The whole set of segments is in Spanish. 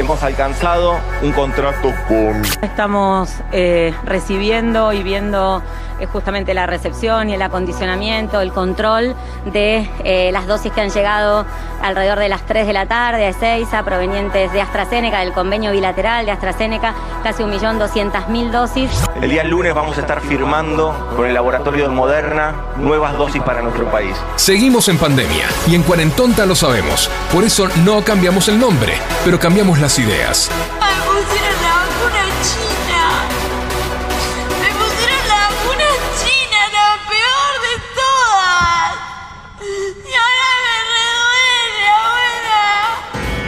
hemos alcanzado un contrato con Estamos eh, recibiendo y viendo eh, justamente la recepción y el acondicionamiento, el control de eh, las dosis que han llegado alrededor de las 3 de la tarde a Ezeiza, provenientes de AstraZeneca, del convenio bilateral de AstraZeneca, casi 1.200.000 dosis. El día lunes vamos a estar firmando con el laboratorio de Moderna nuevas dosis para nuestro país. Seguimos en pandemia y en Cuarentonta lo sabemos. Por eso no cambiamos el nombre, pero cambiamos las ideas.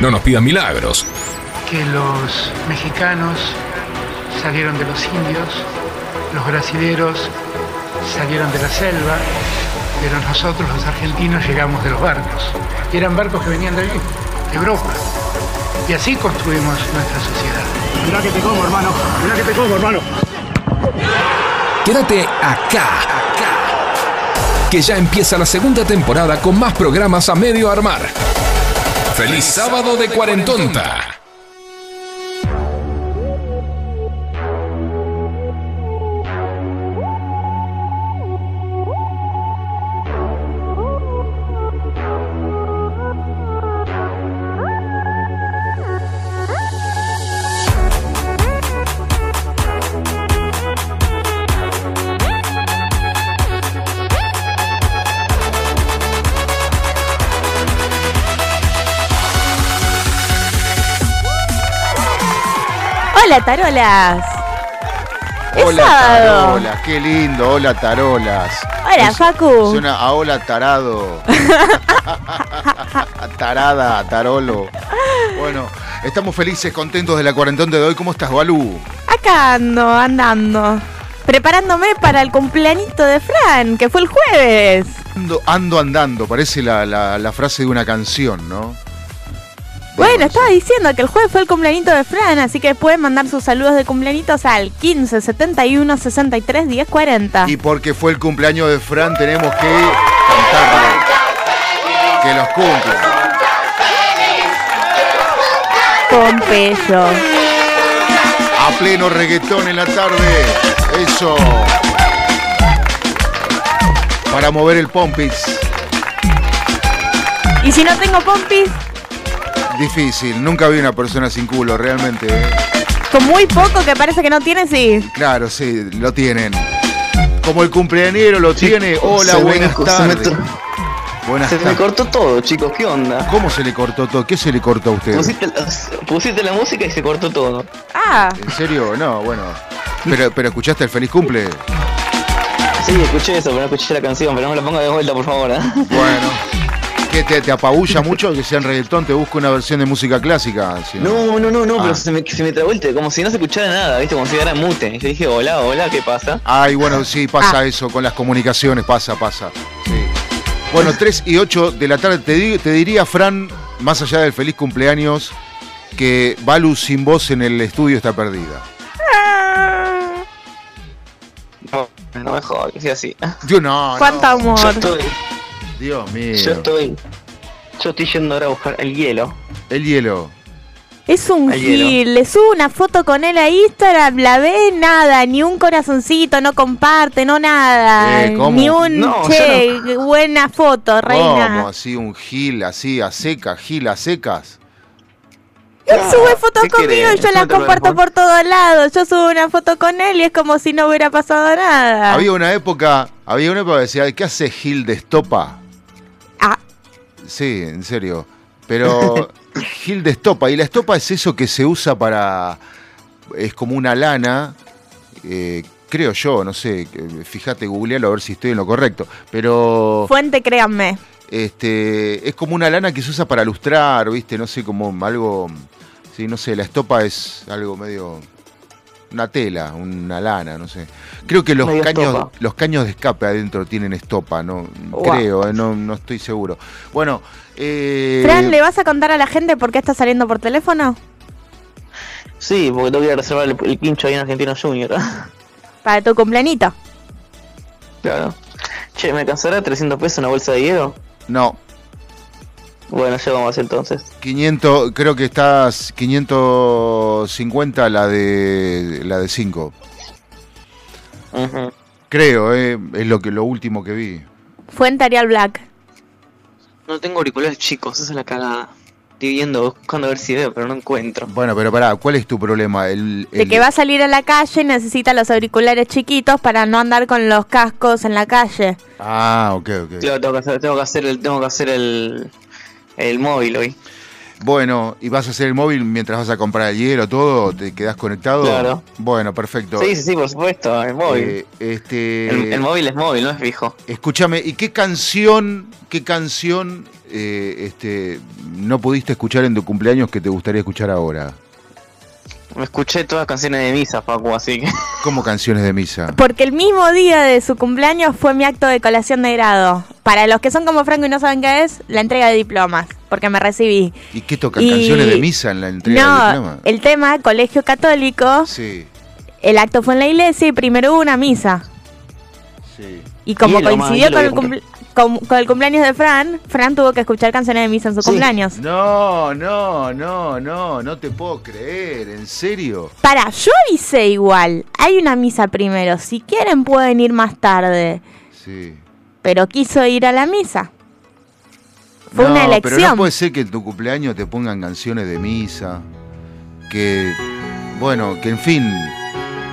No nos pidan milagros. que los mexicanos salieron de los indios, los brasileros salieron de la selva, pero nosotros los argentinos llegamos de los barcos. Y eran barcos que venían de allí, de Europa. Y así construimos nuestra sociedad. Mirá que te como, hermano. Mirá que te como, hermano. Quédate acá, acá. Que ya empieza la segunda temporada con más programas a medio armar. ¡Feliz sábado de Cuarentonta! Hola, tarolas. Es Hola sábado. tarolas, qué lindo, hola tarolas. Hola, Es- Facu. Suena a hola tarado. Tarada, tarolo. Bueno, estamos felices, contentos de la cuarentón de hoy. ¿Cómo estás, Balú? Acá ando, andando. Preparándome para el cumpleañito de Fran, que fue el jueves. Ando, ando andando, parece la, la- la frase de una canción, ¿no? Bueno, estaba diciendo que el jueves fue el cumpleañito de Fran, así que pueden mandar sus saludos de cumpleañitos al 15 71 63 10 40. Y porque fue el cumpleaños de Fran, tenemos que cantarle. Que los cumpla. Pompeyo. A pleno reggaetón en la tarde. Eso. Para mover el pompis. Y si no tengo pompis, Difícil. Nunca vi una persona sin culo, realmente. ¿eh? con muy poco que parece que no tiene, sí. Claro, sí, lo tienen. Como el cumpleañero lo tiene. Hola, buenas se me tardes. Buenas Se me cortó todo, chicos, ¿qué onda? ¿Cómo se le cortó todo? ¿Qué se le cortó a usted? Pusiste la, pusiste la música y se cortó todo. Ah, ¿En serio? No, bueno. Pero, pero escuchaste el feliz cumple. Sí, escuché eso, pero no escuché la canción, pero no me la ponga de vuelta, por favor. ¿eh? Bueno. ¿Qué te, te apabulla mucho que sea en reggaetón? Te busco una versión de música clásica. si No, no, no, no, Ah. pero se me, se me trabó el te- como si no se escuchara nada, ¿viste? Como si era mute. Yo dije, hola, hola, ¿qué pasa? Ay, bueno, sí, pasa eso con las comunicaciones, pasa, pasa. Sí. Bueno, 3 y 8 de la tarde, te, di- te diría, Fran, más allá del feliz cumpleaños, que Balu sin voz en el estudio está perdida. No, no me jodas, que sea así. Yo no, cuánto no. amor. Yo estoy, Dios mío. yo estoy, yo estoy yendo ahora a buscar el hielo. El hielo. Es un Al hielo. gil, le subo una foto con él a Instagram, la ve, nada, ni un corazoncito, no comparte, no nada, Eh, ¿cómo? ni un No, che, buena foto, reina. ¿Cómo? Así un gil, así a seca, gil a secas. Él sube fotos ¿qué conmigo querés? y yo la No te lo comparto por todos lados. Yo subo una foto con él y es como si no hubiera pasado nada. Había una época, había una época que decía, ¿qué hace Gil de estopa? Sí, en serio. Pero Gil de estopa. Y la estopa es eso que se usa para. Es como una lana. eh, creo yo, no sé. Fíjate, googlealo a ver si estoy en lo correcto. Pero. Fuente, créanme. Este, es como una lana que se usa para lustrar, ¿viste? No sé, como algo. Sí, no sé, la estopa es algo medio. Una tela, una lana, no sé. Creo que los Medio caños, estopa. los caños de escape adentro tienen estopa, no Wow. creo, eh, no, no estoy seguro. Bueno, eh, Fran, ¿le vas a contar a la gente por qué está saliendo por teléfono? Sí, porque tengo que ir a reservar el, el pincho ahí en Argentino Junior. Para tu cumpleañito. claro. Che, ¿me cansará 300 pesos una bolsa de hielo? no, Bueno, ya vamos a hacer entonces. 500, creo que estás 550 la de la de 5. Ujú. Creo, eh, es lo que lo último que vi. Fuente Arial Black. No tengo auriculares chicos, esa es la cagada. Estoy viendo, buscando a ver si veo, pero no encuentro. Bueno, pero pará, ¿cuál es tu problema? El, De que va a salir a la calle y necesita los auriculares chiquitos para no andar con los cascos en la calle. Ah, ok, ok. Claro, tengo que hacer, tengo que hacer el, tengo que hacer el, el móvil hoy. Bueno, ¿y vas a hacer el móvil mientras vas a comprar el hielo, todo? ¿Te quedás conectado? Claro. Bueno, perfecto. Sí, sí, sí, por supuesto, el móvil. Eh, este, el, el móvil es móvil, no es fijo. Escúchame, ¿y qué canción, qué canción eh, este, no pudiste escuchar en tu cumpleaños que te gustaría escuchar ahora? Me escuché todas canciones de misa, Facu, así que. ¿Cómo canciones de misa? Porque el mismo día de su cumpleaños fue mi acto de colación de grado. Para los que son como Franco y no saben qué es, la entrega de diplomas, porque me recibí. ¿Y qué tocan? Y- ¿Canciones de misa en la entrega del No, diploma? el tema, colegio católico, Sí, el acto fue en la iglesia y primero hubo una misa. sí. Y como coincidió con el, que cumple- con, con el cumpleaños de Fran, Fran tuvo que escuchar canciones de misa en su Sí. cumpleaños. No, no, no, no, no te puedo creer, ¿en serio? Para, yo avisé igual. Hay una misa primero. Si quieren pueden ir más tarde. Sí. Pero quiso ir a la misa. Fue No, una Pero no elección. puede ser que en tu cumpleaños te pongan canciones de misa, que, bueno, que en fin,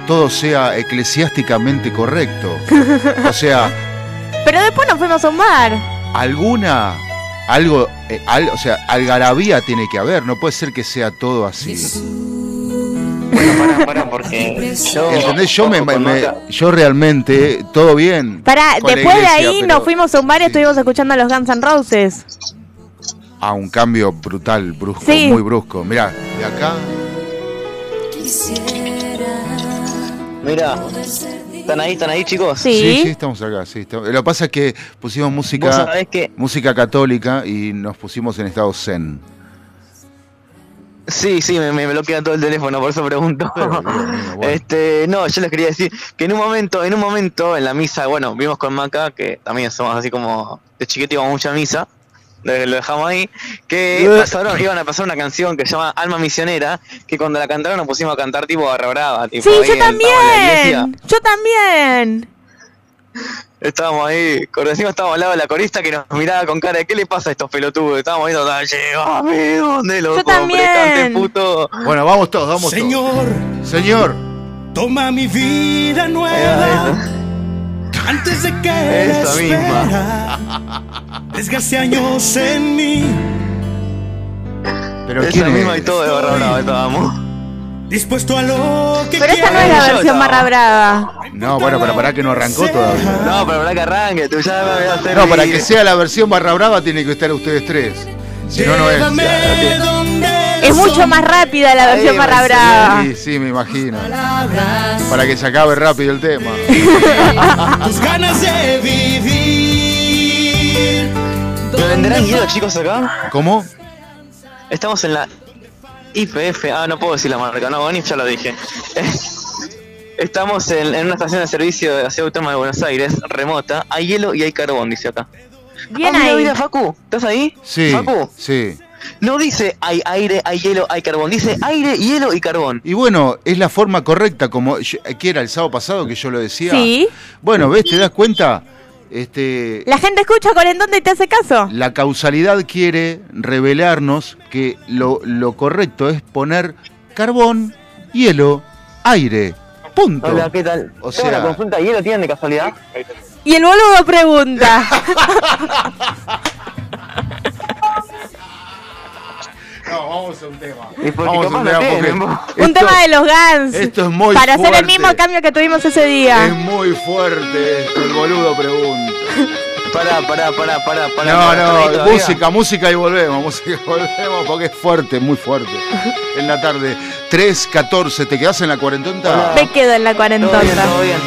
todo sea eclesiásticamente correcto. O sea, Pero después nos fuimos a un bar. alguna, algo, eh, al- o sea, algarabía tiene que haber, no puede ser que sea todo así. Bueno, pará, pará, porque yo. ¿Entendés? Yo, me, yo realmente, todo bien. Para, después de ahí pero- nos fuimos a un bar y Sí. estuvimos escuchando a los Guns N' Roses. A un cambio brutal, brusco, Sí. muy brusco. Mirá, de acá, Mira, ¿están ahí, están ahí, chicos? Sí. sí, sí, estamos acá, sí. estamos- Lo que pasa es que pusimos música... que. música católica y nos pusimos en estado zen. Sí, sí, me, me bloquea todo el teléfono, por eso pregunto. Pero, bueno. Este, no, yo les quería decir que en un momento, en un momento, en la misa, bueno, vimos con Maca, que también somos así como de chiquito íbamos a mucha misa, lo, lo dejamos ahí, que pasaron, iban a pasar una canción que se llama Alma Misionera, que cuando la cantaron nos pusimos a cantar tipo barra brava, tipo Sí, ahí yo también. Yo también. estábamos ahí, encima estábamos al lado de la corista que nos miraba con cara de ¿qué le pasa a estos pelotudos? Estábamos viendo, llévame, ¿dónde lo Yo también. Cante, puto. Bueno, vamos todos, vamos Señor, todos. Señor, toma mi vida Ahí nueva va, antes de que la Esa misma. desgaste años en mí. pero Esa ¿quién misma y todo de barra brava estábamos. Dispuesto a lo que Pero esta no es quiera. la Yo versión barra brava. No, bueno, para, para que no arrancó todavía. No, pero para que arranque, tú ya me voy a hacer. No, para que sea la versión barra brava tiene que estar ustedes tres. Si no, no es. Es mucho más rápida la versión barra sí. brava. Sí, sí, me imagino. Para que se acabe rápido el tema. tus ganas de vivir. ¿Me venderán hielo, chicos, acá? ¿Cómo? Estamos en la IPF. Ah, no puedo decir la marca, no, Bonif ya lo dije. Estamos en, en una estación de servicio de la ciudad autónoma de Buenos Aires, remota. Hay hielo y hay carbón, dice acá. Bien ah, mira, ahí. mira, Facu, ¿estás ahí? Sí, Facu, sí. No dice hay aire, hay hielo, hay carbón. Dice aire, hielo y carbón. Y bueno, es la forma correcta, como yo- que era el sábado pasado que yo lo decía. Sí. Bueno, ¿ves? ¿Te das cuenta? Este, La gente escucha Cuarentón y te hace caso. la causalidad quiere revelarnos que lo, lo correcto es poner carbón, hielo, aire. Punto. Hola, ¿qué tal? O sea- una consulta, ¿hielo tienen de casualidad? Y el boludo pregunta. No, vamos a un tema. Vamos a un tema porque. Un tema de los Guns. Esto es muy Para hacer el fuerte. mismo cambio que tuvimos ese Es día. muy fuerte esto, el boludo pregunta. Pará, pará, pará, pará, pará. No, pará, no, todavía. música, música y volvemos, música y volvemos porque es fuerte, muy fuerte. En la tarde, 3.14, ¿te quedás en la cuarentonta? Me quedo en la Todo bien, cuarentona. todo bien.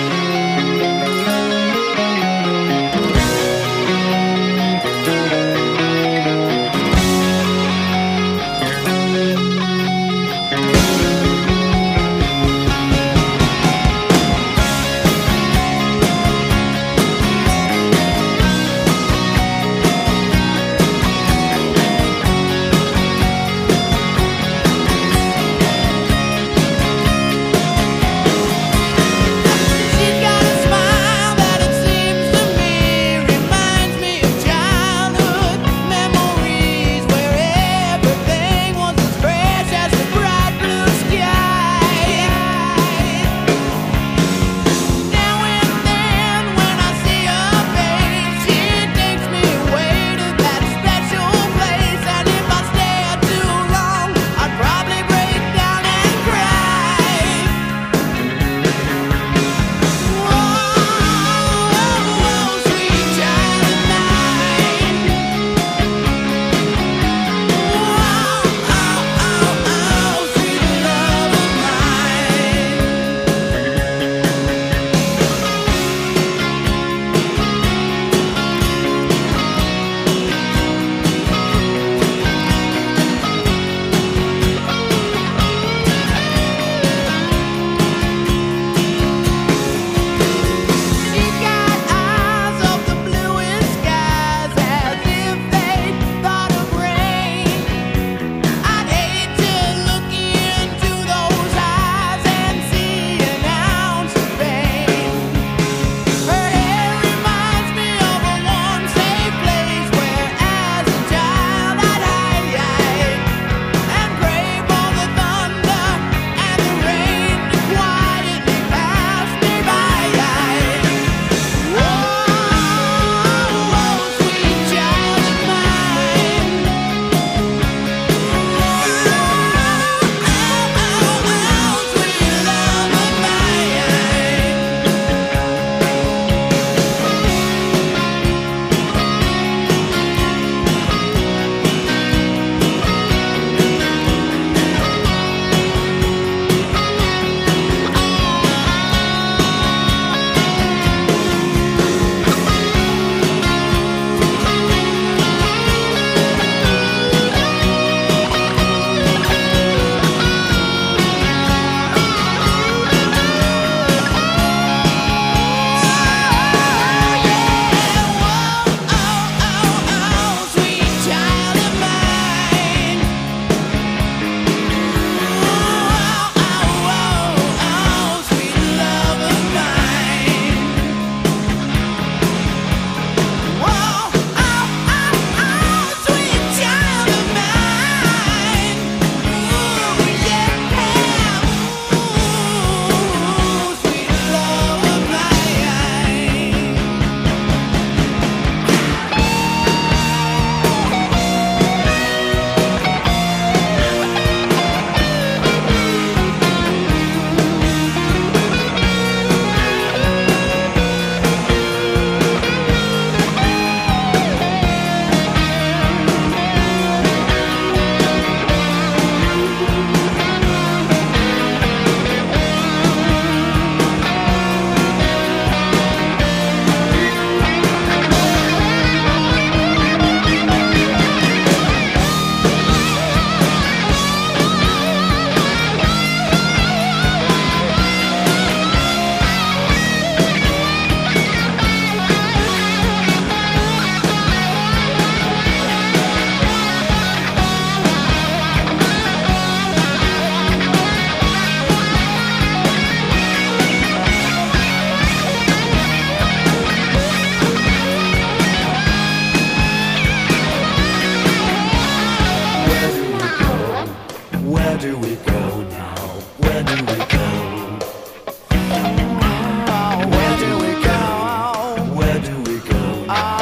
We go? Where do we go? Where do we go? Where do we go?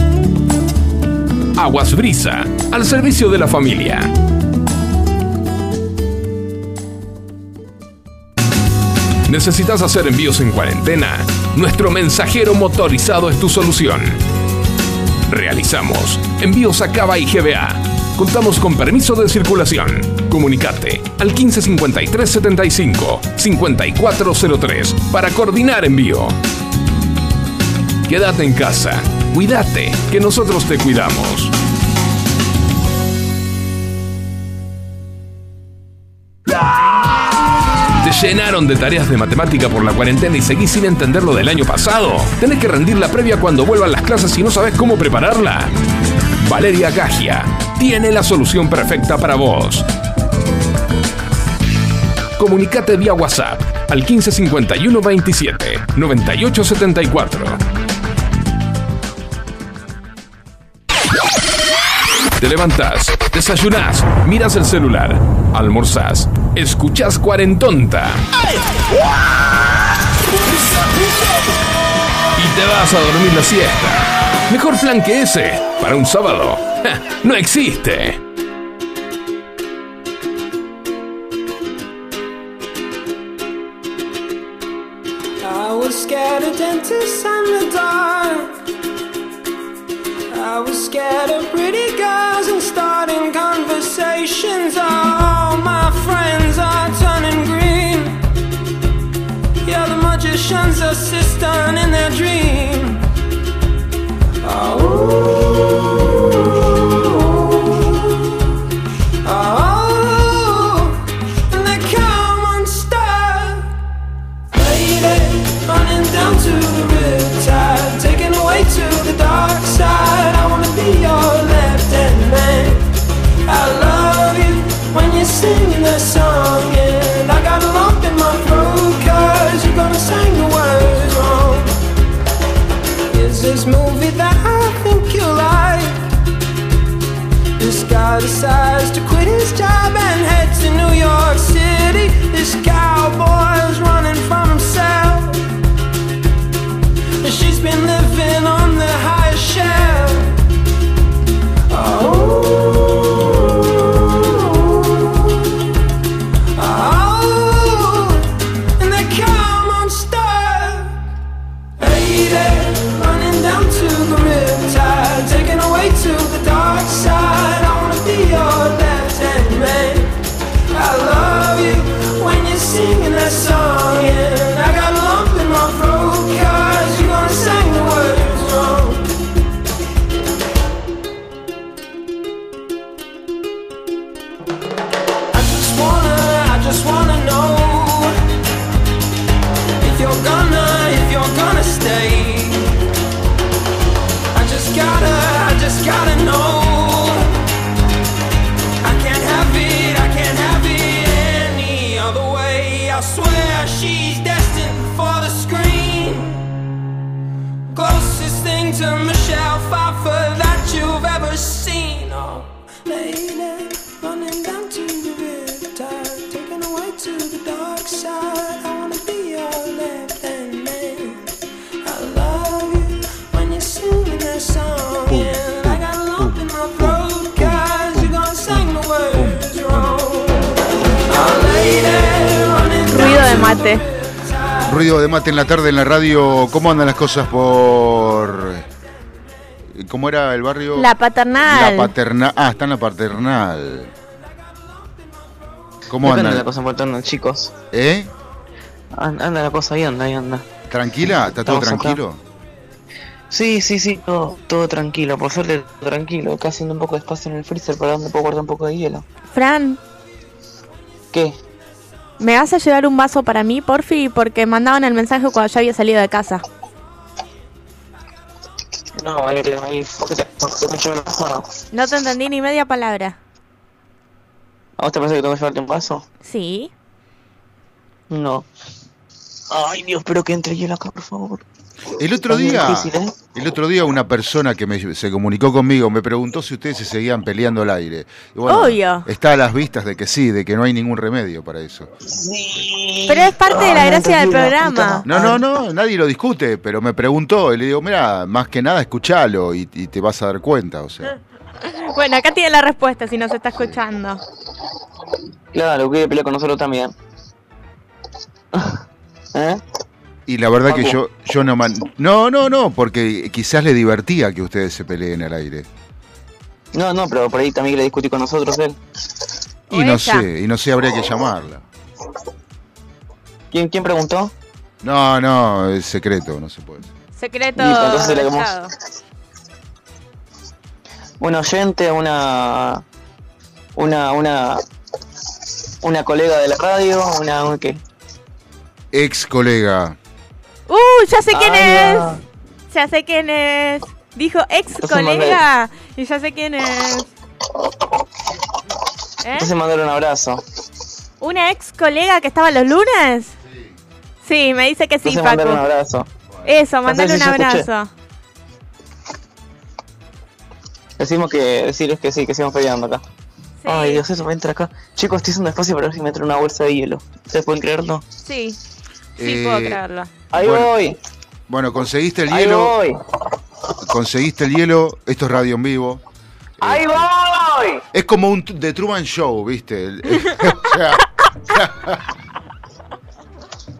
Aguas Brisa, al servicio de la familia. ¿Necesitas hacer envíos en cuarentena? Nuestro mensajero motorizado es tu solución. Realizamos envíos a Cava y GBA. Contamos con permiso de circulación. Comunicate al 155375 5403 para coordinar envío. Quédate en casa. Cuídate, que nosotros te cuidamos. ¿Te llenaron de tareas de matemática por la cuarentena y seguís sin entender lo del año pasado? ¿Tenés que rendir la previa cuando vuelvan las clases y no sabes cómo prepararla? Valeria Gagia tiene la solución perfecta para vos. Comunicate vía WhatsApp al 1551 27 98 Te levantás, desayunás, miras el celular, almorzás, escuchás cuarentonta. Y te vas a dormir la siesta. Mejor plan que ese para un sábado. No existe. I was scared of pretty girls and starting conversations. All my friends are turning green. Yeah, the magician's assistant in their dream. Oh, En la tarde en la radio. ¿Cómo andan las cosas por. ¿Cómo era el barrio? La paternal. La paternal. Ah, está en la paternal. ¿Cómo anda andan? la cosa por turno, chicos. ¿Eh? An- Anda la cosa ahí, anda, ahí anda. ¿Tranquila? ¿Está todo Estamos acá. tranquilo? Sí, sí, sí, todo, todo tranquilo, por suerte todo tranquilo. Acá haciendo un poco de espacio en el freezer para donde puedo guardar un poco de hielo. Fran, ¿Qué? ¿Me vas a llevar un vaso para mí, porfi? Porque mandaban el mensaje cuando ya había salido de casa. No, ahí ahí. ¿Por qué te, por qué te llevo el vaso? No te entendí ni media palabra. ¿A vos te parece que tengo que llevarte un vaso? Sí. No. Ay, Dios, pero que entre hielo acá, por favor. El otro día, ¿eh? el otro día una persona que me- se comunicó conmigo me preguntó si ustedes se seguían peleando al aire. Y bueno, Obvio. Está a las vistas de que sí, de que no hay ningún remedio para eso. Pero es parte de la gracia del programa. No, no, no, nadie lo discute, pero me preguntó y le digo, mira, más que nada escuchalo y, y te vas a dar cuenta, o sea. Bueno, acá tiene la respuesta si nos está escuchando. Claro, que pelea con nosotros también. ¿Eh? Y la verdad que yo, yo no man... No, no, no, porque quizás le divertía que ustedes se peleen al aire. No, no, pero por ahí también le discutí con nosotros él. Y no sé, y no sé, habría que llamarla. ¿Quién, quién preguntó? No, no, es secreto, no se puede. Secreto. Listo, entonces le hagamos-. Una oyente, una. Una, una. Una colega de la radio, una. un ¿Qué? Ex colega. ¡Uh! Ya sé quién Ay, es. no. Ya sé quién es. Dijo ex colega. Y ya sé quién es. ¿Eh? Entonces mandarle un abrazo. ¿Una ex colega que estaba los lunes? Sí, me dice que sí, Entonces mandarle un Paco. abrazo. Eso, mandale un abrazo. Decimos que. Decirles que sí, que sigamos peleando acá. Ay, Dios, eso me entra acá. Chicos, estoy haciendo espacio para ver si me entra una bolsa de hielo. ¿Ustedes pueden creerlo? Sí, sí Eh, puedo creerlo. Ahí Bueno. voy. Bueno, conseguiste el Ahí hielo. voy. Conseguiste el hielo. Esto es radio en vivo. Ahí voy. Es como un The Truman Show, ¿viste? El, o sea,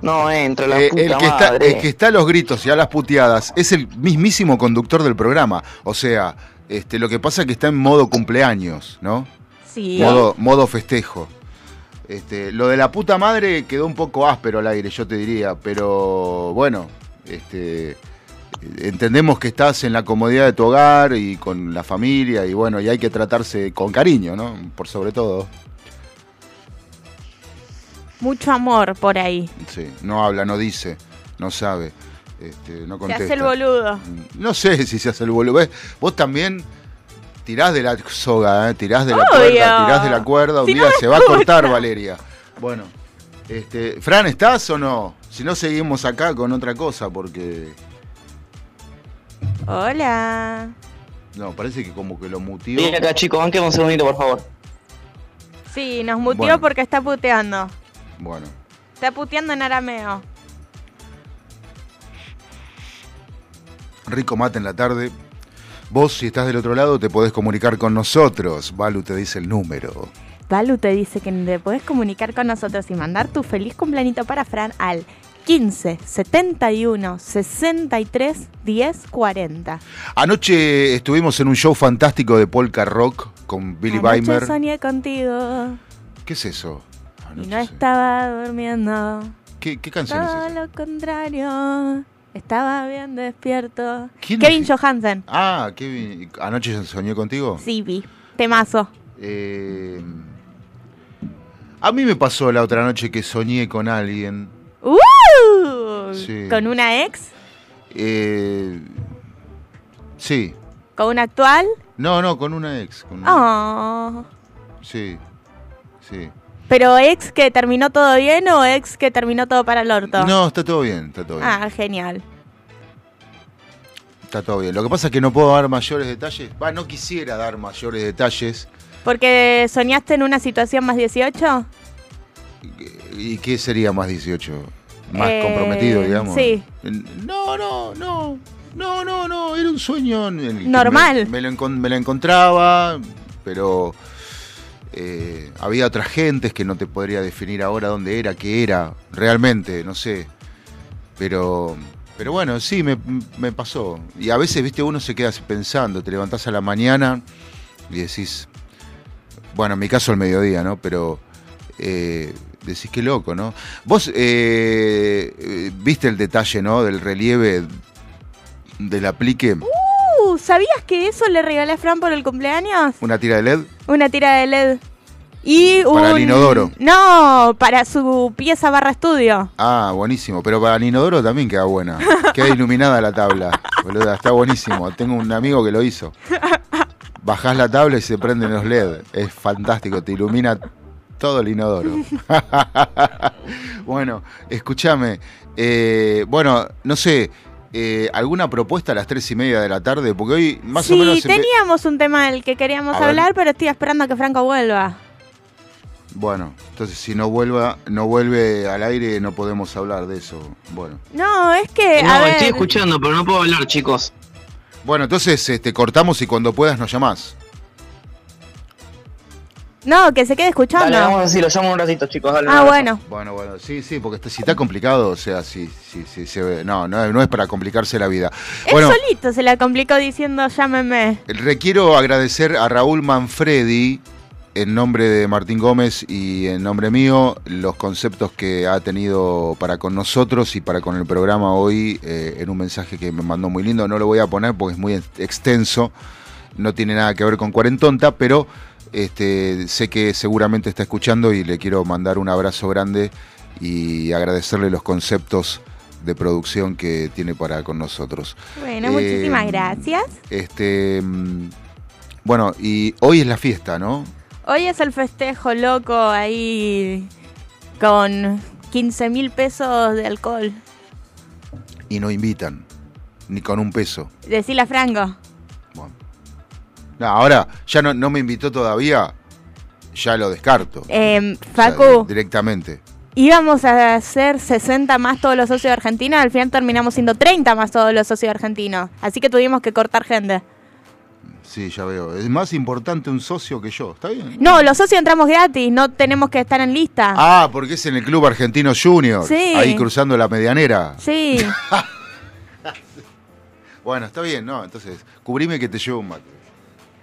No entra la eh, puta el que está, madre. el que está a los gritos y a las puteadas es el mismísimo conductor del programa. O sea, este, lo que pasa es que está en modo cumpleaños, ¿no? Sí. Modo, modo festejo. Este, lo de la puta madre quedó un poco áspero al aire, yo te diría, pero bueno, este, entendemos que estás en la comodidad de tu hogar y con la familia y bueno, y hay que tratarse con cariño, ¿no? Por sobre todo. Mucho amor por ahí. Sí, no habla, no dice, no sabe, este, no Se contesta. hace el boludo. No sé si se hace el boludo. ¿Ves? Vos también tirás de la soga, ¿eh? tirás de la Obvio. cuerda, tirás de la cuerda. Un Si día se va a cortar, Valeria. Bueno, este, Fran, ¿estás o no? Si no, seguimos acá con otra cosa, porque. Hola. No, parece que como que lo mutió. Viene acá, chicos, banquemos un segundito, por favor. Sí, nos muteó Bueno. porque está puteando. Bueno, Está puteando en arameo. rico mate en la tarde. Vos, si estás del otro lado, te podés comunicar con nosotros. Balu te dice el número. Balu te dice que te podés comunicar con nosotros y mandar tu feliz cumpleañito para Fran al 15 71 63 10 40. Anoche estuvimos en un show fantástico de polka rock con Billy Anoche Weimer. soñé contigo ¿Qué es eso? y no estaba durmiendo. ¿Qué, qué canción es Todo esa? lo contrario. Estaba bien despierto. ¿Quién Kevin? Johansen. Ah, Kevin, ¿anoche soñé contigo? Sí, vi. Temazo. Eh, a mí me pasó la otra noche que soñé con alguien. ¡Uh! Sí. ¿Con una ex? Eh, sí. ¿Con una actual? No, no, con una ex. con una- Oh. Sí, sí. ¿Pero ex que terminó todo bien o ex que terminó todo para el orto? No, está todo bien, está todo bien. Ah, genial. Está todo bien. Lo que pasa es que no puedo dar mayores detalles. Va, no quisiera dar mayores detalles. ¿Porque soñaste en una situación más 18? ¿Y qué sería más 18? Más Eh, comprometido, digamos. sí. No, no, no. No, no, no. Era un sueño en el Normal. Me, me lo, me lo encontraba, pero eh, había otras gentes que no te podría definir ahora dónde era, qué era, realmente, no sé. Pero, pero bueno, sí, me, pasó. Y a veces, viste, uno se queda pensando, te levantás a la mañana y decís, bueno, en mi caso al mediodía, ¿no? Pero eh, decís qué loco, ¿no? Vos eh, eh, viste el detalle, ¿no? Del relieve del aplique, Uh, ¿sabías que eso le regalé a Fran por el cumpleaños? una tira de LED. Una tira de LED. Y un... Para el inodoro. No, para su pieza barra estudio. Ah, buenísimo. Pero para el inodoro también queda buena. Queda iluminada la tabla. Boluda, está buenísimo. Tengo un amigo que lo hizo. Bajás la tabla y se prenden los LED. Es fantástico, te ilumina todo el inodoro. bueno, escúchame. eh, bueno, no sé, eh, ¿alguna propuesta a las tres y media de la tarde? Porque hoy más sí, o menos... empe- teníamos un tema del que queríamos A ver. hablar, pero estoy esperando a que Franco vuelva. Bueno, entonces si no vuelva, no vuelve al aire, no podemos hablar de eso. Bueno. No, es que. No, a ver, estoy escuchando, pero no puedo hablar, chicos. Bueno, entonces este, cortamos y cuando puedas nos llamás. No, que se quede escuchando. Dale, vamos así, lo llamo un ratito, chicos. Dale, ah, bueno. Bueno, bueno, sí, sí, porque está- si está complicado, o sea, sí, sí, sí, se ve. No, no, no es para complicarse la vida. Él Bueno, solito se la complicó diciendo llámeme. requiero agradecer a Raúl Manfredi, en nombre de Martín Gómez y en nombre mío, los conceptos que ha tenido para con nosotros y para con el programa hoy, eh, en un mensaje que me mandó muy lindo. No lo voy a poner porque es muy ex- extenso, no tiene nada que ver con Cuarentonta, pero este, sé que seguramente está escuchando y le quiero mandar un abrazo grande y agradecerle los conceptos de producción que tiene para con nosotros. Bueno, Eh, muchísimas gracias. Este, mm, bueno, y hoy es la fiesta, ¿no? Hoy es el festejo loco ahí con 15 mil pesos de alcohol. Y no invitan, ni con un peso. Decile a Franco. No, ahora, ya no, no me invitó todavía, ya lo descarto. Eh, O sea, Facu, directamente. íbamos a hacer 60 más todos los socios argentinos, al final terminamos siendo 30 más todos los socios argentinos. Así que tuvimos que cortar gente. Sí, ya veo. Es más importante un socio que yo, ¿está bien? No, los socios entramos gratis, no tenemos que estar en lista. Ah, porque es en el Club Argentino Junior. Sí. Ahí cruzando la medianera. Sí. Bueno, está bien, ¿no? Entonces, cubrime que te llevo un mate.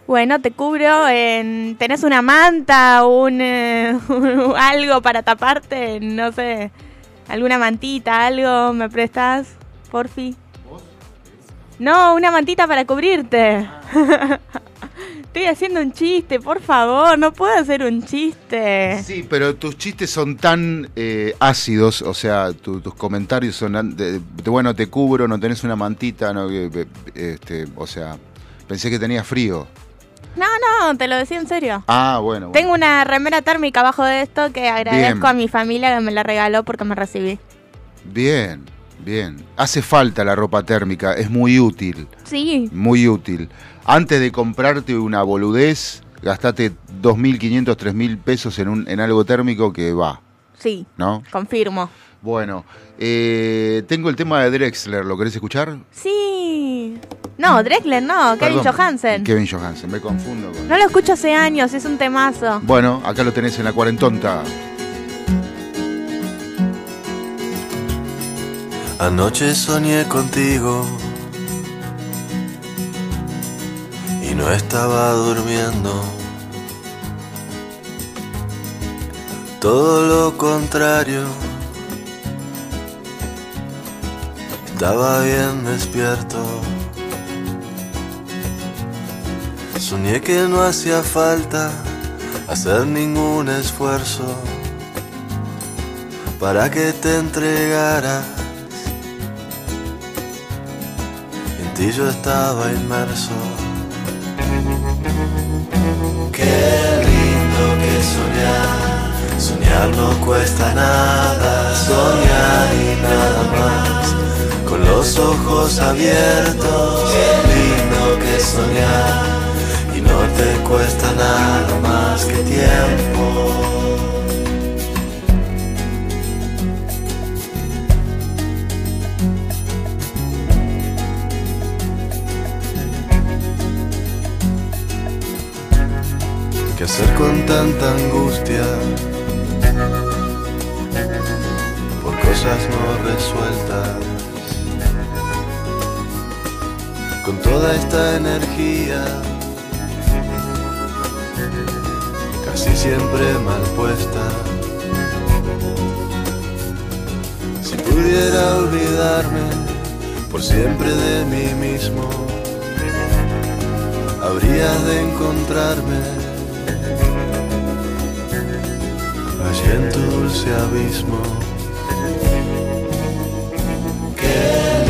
Bueno, te cubro en... ¿Tenés una manta, un, eh, algo para taparte? No sé. ¿Alguna mantita, algo? ¿Me prestas? Porfi. No, una mantita para cubrirte. Estoy haciendo un chiste, por favor, no puedo hacer un chiste. Sí, pero tus chistes son tan eh, ácidos, o sea, tu- tus comentarios son, de, de, bueno, te cubro, no tenés una mantita, no, que- que- este, o sea, pensé que tenías frío. No, no, te lo decía en serio. Ah, bueno. bueno. Tengo una remera térmica abajo de esto que agradezco Bien. a mi familia que me la regaló porque me recibí. Bien, bien. Hace falta la ropa térmica, es muy útil, Sí, muy útil. Antes de comprarte una boludez, gastate 2.500, 3.000 pesos en, un, en algo térmico que va, sí, ¿no? confirmo. Bueno, eh, tengo el tema de Drexler, ¿lo querés escuchar? Sí. No, Drexler no, Kevin Perdón, Johansen. Kevin Johansen, me confundo con... No lo escucho hace años, es un temazo. Bueno, acá lo tenés en la cuarentonta. Anoche soñé contigo y no estaba durmiendo. Todo lo contrario, estaba bien despierto. Soñé que no hacía falta hacer ningún esfuerzo para que te entregaras. En ti yo estaba inmerso. Qué lindo que soñar. Soñar no cuesta nada. Soñar y nada más. Con los ojos abiertos. Qué lindo que soñar. No te cuesta nada más que tiempo. ¿Qué hacer con tanta angustia? Por cosas no resueltas. Con toda esta energía, casi siempre mal puesta. Si pudiera olvidarme por siempre de mí mismo, habría de encontrarme en tu dulce abismo. Qué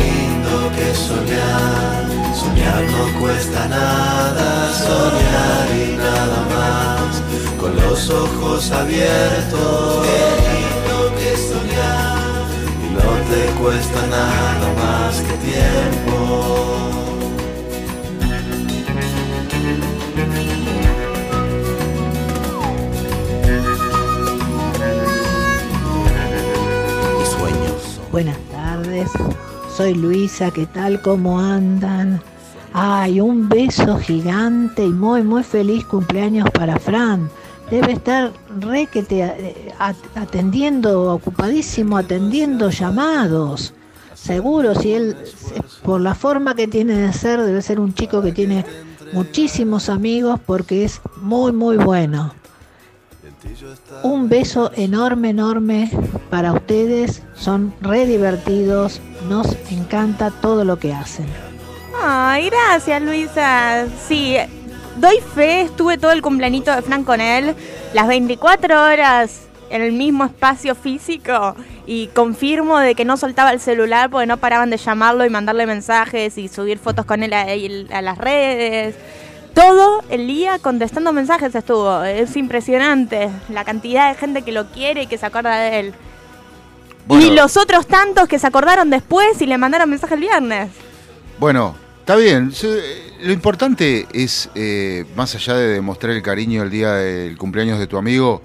lindo que soñar, soñar no cuesta nada, soñar y nada más, con los ojos abiertos. Qué lindo que soñar, y no te cuesta nada más que tiempo. Buenas tardes, soy Luisa, ¿qué tal? ¿Cómo andan? Ay, un beso gigante y muy, muy feliz cumpleaños para Fran. Debe estar re que te eh, at- atendiendo, ocupadísimo atendiendo llamados. Seguro, si él, por la forma que tiene de ser, debe ser un chico que tiene muchísimos amigos porque es muy, muy bueno. Un beso enorme, enorme para ustedes. Son re divertidos. Nos encanta todo lo que hacen. Ay, gracias Luisa. Sí, doy fe, estuve todo el cumpleañito de Fran con él, las 24 horas en el mismo espacio físico y confirmo de que no soltaba el celular porque no paraban de llamarlo y mandarle mensajes y subir fotos con él a, a las redes. Todo el día contestando mensajes estuvo. Es impresionante la cantidad de gente que lo quiere y que se acuerda de él. Bueno. Y los otros tantos que se acordaron después y le mandaron mensaje el viernes. Bueno, está bien. Lo importante es, eh, más allá de demostrar el cariño el día del cumpleaños de tu amigo,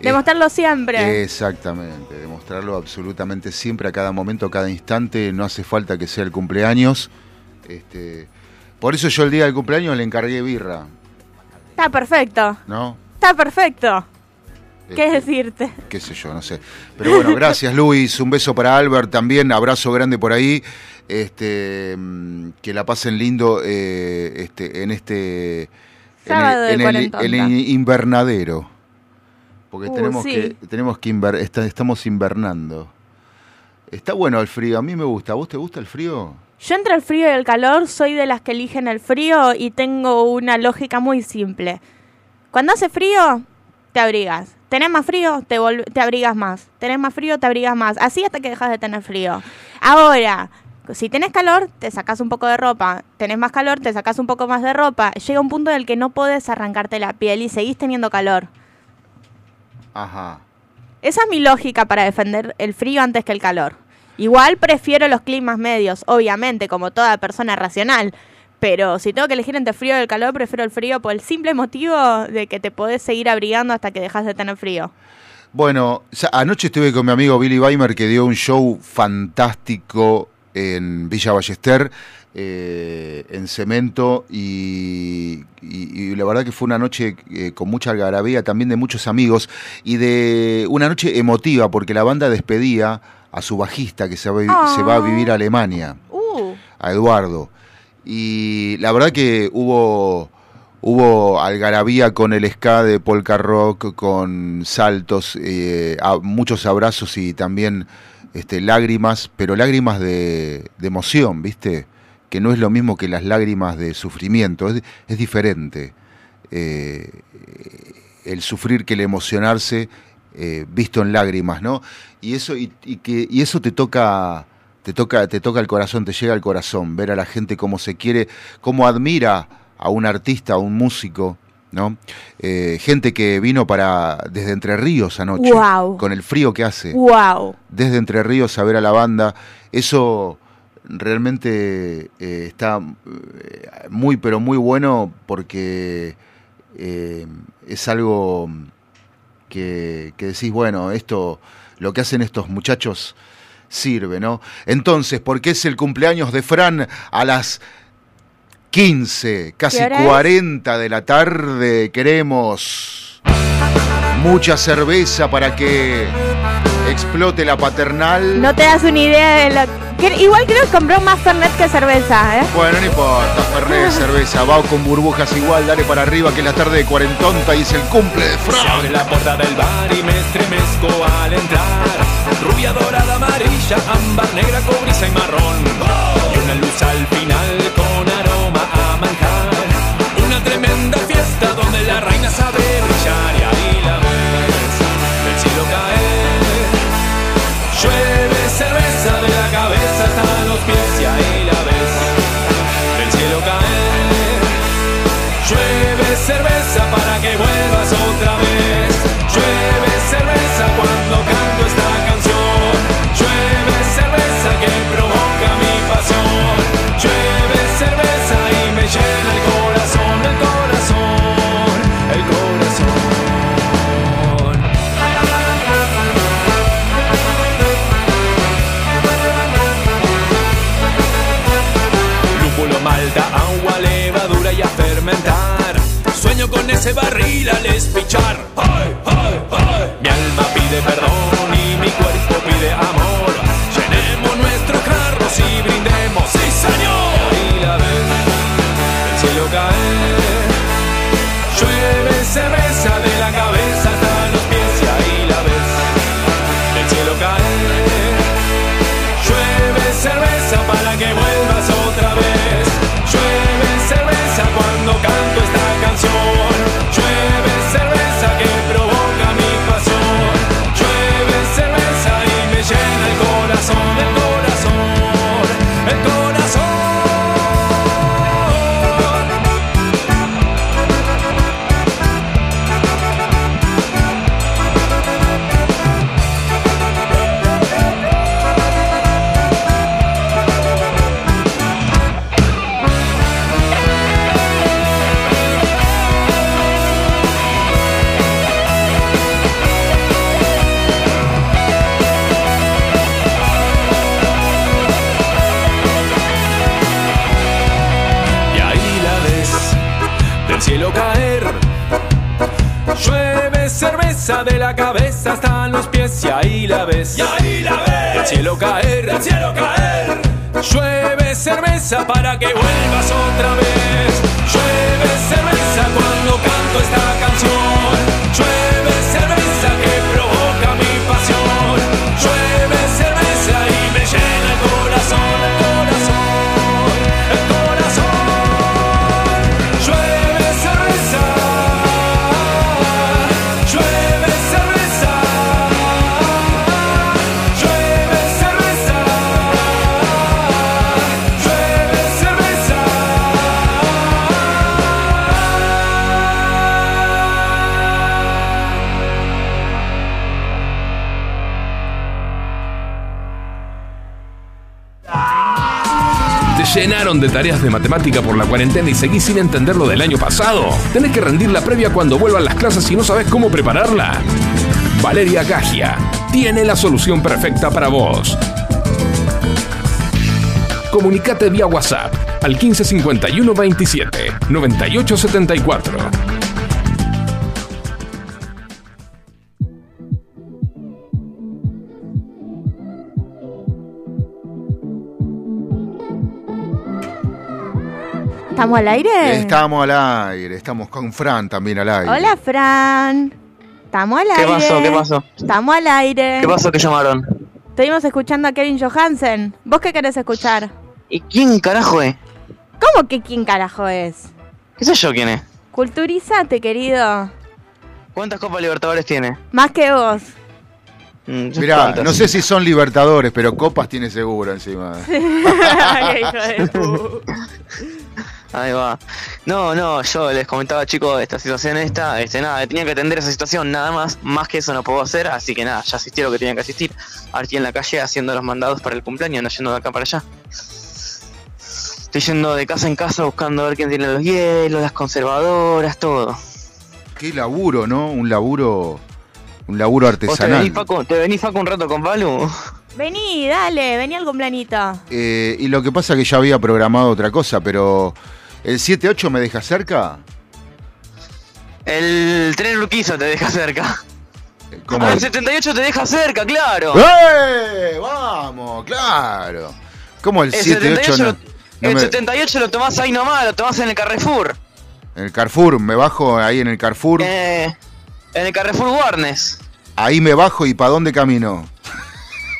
Demostrarlo siempre. Exactamente, demostrarlo absolutamente siempre, a cada momento, a cada instante. No hace falta que sea el cumpleaños. Este, por eso yo el día del cumpleaños le encargué birra, Está perfecto. ¿no? Está perfecto. ¿Qué Este, decirte? qué sé yo, no sé. Pero bueno, gracias Luis, un beso para Albert también, abrazo grande por ahí. Este, mm, que la pasen lindo eh, este, en este en Sábado el, en el- cuarentonta. en el invernadero. Porque Uh, tenemos sí. que tenemos que inver- está- estamos invernando. Está bueno el frío, a mí me gusta. ¿A vos te gusta el frío? Yo entre el frío y el calor soy de las que eligen el frío y tengo una lógica muy simple. Cuando hace frío, te abrigas. Tenés más frío, te, te abrigas más. Tenés más frío, te abrigas más. Así hasta que dejas de tener frío. Ahora, si tenés calor, te sacás un poco de ropa. Tenés más calor, te sacás un poco más de ropa. Llega un punto en el que no podés arrancarte la piel y seguís teniendo calor. Ajá. Esa es mi lógica para defender el frío antes que el calor. Igual prefiero los climas medios, obviamente, como toda persona racional. Pero si tengo que elegir entre frío y el calor, prefiero el frío por el simple motivo de que te podés seguir abrigando hasta que dejas de tener frío. Bueno, anoche estuve con mi amigo Billy Weimer que dio un show fantástico en Villa Ballester, eh, en cemento, y, y- y la verdad que fue una noche eh, con mucha algarabía, también de muchos amigos, y de una noche emotiva, porque la banda despedía a su bajista que se va, se va a vivir a Alemania Uh, a Eduardo. Y la verdad que hubo, hubo algarabía con el ska de Polka Rock, con saltos, eh, a- muchos abrazos y también este, lágrimas, pero lágrimas de, emoción, ¿viste? Que no es lo mismo que las lágrimas de sufrimiento, es, es diferente. Eh, el sufrir que el emocionarse eh, visto en lágrimas, ¿no? Y eso, y, y que, y eso te toca, te toca, te toca el corazón, te llega al corazón, ver a la gente cómo se quiere, cómo admira a un artista, a un músico, ¿no? Eh, gente que vino para desde Entre Ríos anoche, con el frío que hace wow. desde Entre Ríos a ver a la banda. Eso realmente eh, está eh, muy, pero muy bueno porque eh, es algo que, que decís, bueno, esto, lo que hacen estos muchachos sirve, ¿no? Entonces, porque es el cumpleaños de Fran a las 15, casi ¿Qué hora es? 40 de la tarde, queremos mucha cerveza para que explote la paternal. No te das una idea de lo... que- igual creo que compró más Fernet que cerveza, ¿eh? Bueno, no importa, Fernet, cerveza, va con burbujas igual, dale para arriba que es la tarde de cuarentonta y es el cumple de Se Fran. abre la puerta del bar y me estremezco al entrar. Rubia, dorada, amarilla, ámbar, negra, cobriza y marrón. Y una luz al final la reina sabe con ese barril al espichar. ¡Ay, ay, ay! Mi alma pide perdón y mi cuerpo pide amor. ¿Te llenaron de tareas de matemática por la cuarentena y seguís sin entender lo del año pasado? ¿Tenés que rendir la previa cuando vuelvan las clases y no sabes cómo prepararla? Valeria Gagia tiene la solución perfecta para vos. Comunicate vía WhatsApp al 1551 27 98 ¿Estamos al aire? Estamos al aire, estamos con Fran también al aire. Hola, Fran. Estamos al ¿Qué aire. pasó? ¿Qué pasó? Estamos al aire. ¿Qué pasó que llamaron? Estuvimos escuchando a Kevin Johansen. ¿Vos qué querés escuchar? ¿Y quién carajo es? ¿Cómo que quién carajo es? ¿Qué sé yo quién es? Culturizate, querido. ¿Cuántas Copas Libertadores tiene? Más que vos. Mm, Mirá, ¿cuántas? no sé si son libertadores, pero copas tiene seguro encima. Ay, hijo de Ahí va. No, no, yo les comentaba, chicos, esta situación esta, este, nada, tenía que atender esa situación, nada más, más que eso no puedo hacer, así que nada, ya asistí a lo que tenía que asistir. Aquí en la calle haciendo los mandados para el cumpleaños, no yendo de acá para allá. Estoy yendo de casa en casa buscando a ver quién tiene los hielos, las conservadoras, todo. Qué laburo, ¿no? Un laburo, un laburo ¿Vos te venís, artesanal. Facu, te venís, Facu, un rato con Balu? Vení, dale, vení al cumpleañito. Eh, y lo que pasa es que ya había programado otra cosa, pero ¿el 7-8 me deja cerca? El tren Urquiza te deja cerca. ¿Cómo? Ah, el 78 te deja cerca, claro. ¡Eh! Vamos, claro. ¿Cómo el El 7-8 78, no, no el me- 78 lo tomás ahí nomás, lo tomás en el Carrefour. En el Carrefour, me bajo ahí en el Carrefour. Eh, en el Carrefour Warnes. Ahí me bajo y ¿para dónde camino?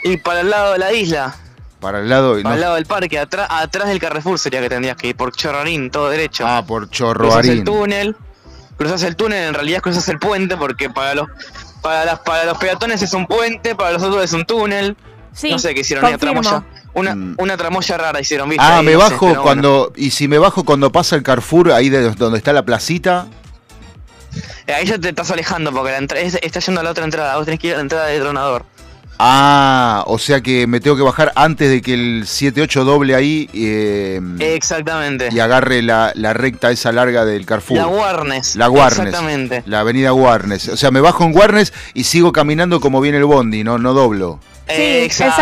Y para el lado de la isla, Para el lado. para no- el lado del parque, atrás, atrás del Carrefour sería que tendrías que ir, por Chorrarín, todo derecho. Ah, por cruzas el Chorroarín. túnel, cruzas el túnel, en realidad cruzas el puente, porque para los para las para los peatones es un puente, para los otros es un túnel. Sí, no sé qué hicieron, una tramoya, una, una tramoya rara hicieron, ¿viste? Mm. Ah, Ahí, me no sé, bajo bueno. cuando. Y si me bajo cuando pasa el Carrefour, ahí de donde está la placita. Eh, Ahí ya te estás alejando porque la entra- es- está yendo a la otra entrada. Vos tenés que ir a la entrada del tronador. Ah, o sea que me tengo que bajar antes de que el 7-8 doble ahí eh, Exactamente. y agarre la, la recta esa larga del Carrefour. La Warnes. La Warnes. Exactamente. La avenida Warnes. O sea, me bajo en Warnes y sigo caminando como viene el bondi, no, no doblo. Sí,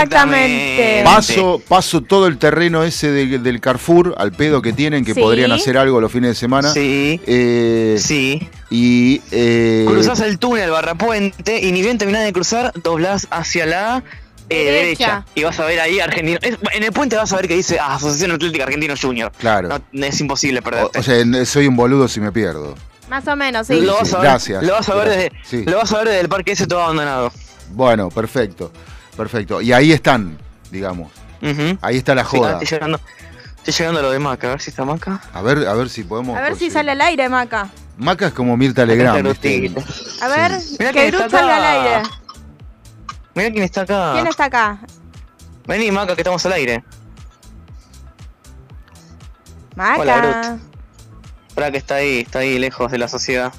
exactamente. Paso, paso todo el terreno ese de- del Carrefour al pedo que tienen, que Sí. podrían hacer algo los fines de semana. Sí. Eh, Sí. Y. eh, Cruzás el túnel Barrapuente y ni bien terminás de cruzar, doblás hacia la eh, Derecha. derecha. Y vas a ver ahí Argentino. es- en el puente vas a ver que dice ah, Asociación Atlética Argentino Junior. Claro. No, es imposible perderte. o sea, soy un boludo si me pierdo. Más o menos, sí. lo, vas sí, a ver, gracias, lo vas a ver gracias. desde, Sí. lo vas a ver desde el parque ese todo abandonado. Bueno, perfecto. Perfecto. Y ahí están, digamos. Ahí está la Sí, joda. estoy llegando. Estoy llegando a lo de Maca, a ver si está Maca. A ver, a ver si podemos. A ver si sale al aire, Maca. Maca es como Mirta Legrand. A ver, que está salga al aire. Mira quién está acá. ¿Quién está acá? Vení, Maca, que estamos al aire. Maca. Hola, Groot. Para que está ahí, está ahí lejos de la sociedad.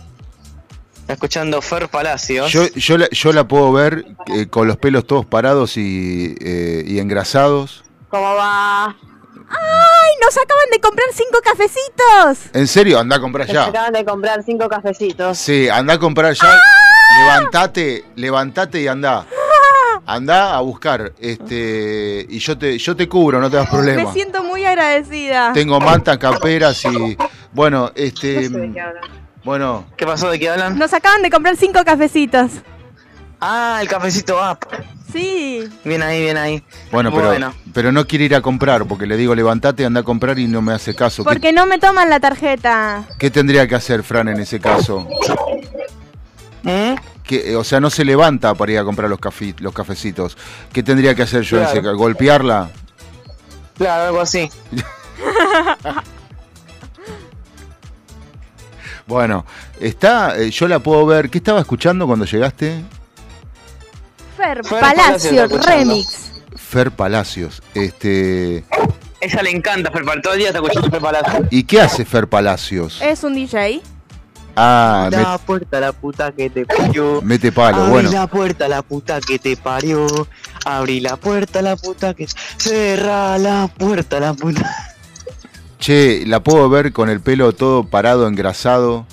Está escuchando Fer Palacios. Yo, yo, la, yo la puedo ver eh, con los pelos todos parados y, eh, y engrasados. ¿Cómo va? ¡Ay! Nos acaban de comprar cinco cafecitos. En serio, anda a comprar ya. acaban de comprar cinco cafecitos. Sí, anda a comprar ya. Levantate, levantate y anda. Anda a buscar. Este, y yo te, yo te cubro, no te das problema. Me siento muy agradecida. Tengo mantas, camperas y. Bueno, este. Bueno, ¿Qué pasó? ¿De qué hablan? Nos acaban de comprar cinco cafecitos. Ah, el cafecito app. Sí. Bien ahí, bien ahí. bueno, pero, Bueno. pero no quiere ir a comprar porque le digo levantate, anda a comprar y no me hace caso. ¿Qué, Porque no me toman la tarjeta. qué tendría que hacer Fran en ese caso? ¿Mm? Que, eh, o sea, no se levanta para ir a comprar los, los cafecitos. ¿Qué tendría que hacer yo en ese caso? ¿Golpearla? Claro, algo así. Bueno, está, eh, yo la puedo ver. ¿Qué estaba escuchando cuando llegaste? Fer, Fer Palacio Palacio, está escuchando. Remix. Fer Palacios. Este, Ella le encanta Fer Palacios. Todo el día está escuchando Fer Palacios. ¿Y qué hace Fer Palacios? Es un DJ. Ah, La puerta la puta que te parió. met- mete palo. Abrí Bueno, la puerta la puta que te parió. Abrí la puerta la puta que. Cerra la puerta la puta. Che, la puedo ver con el pelo todo parado, engrasado.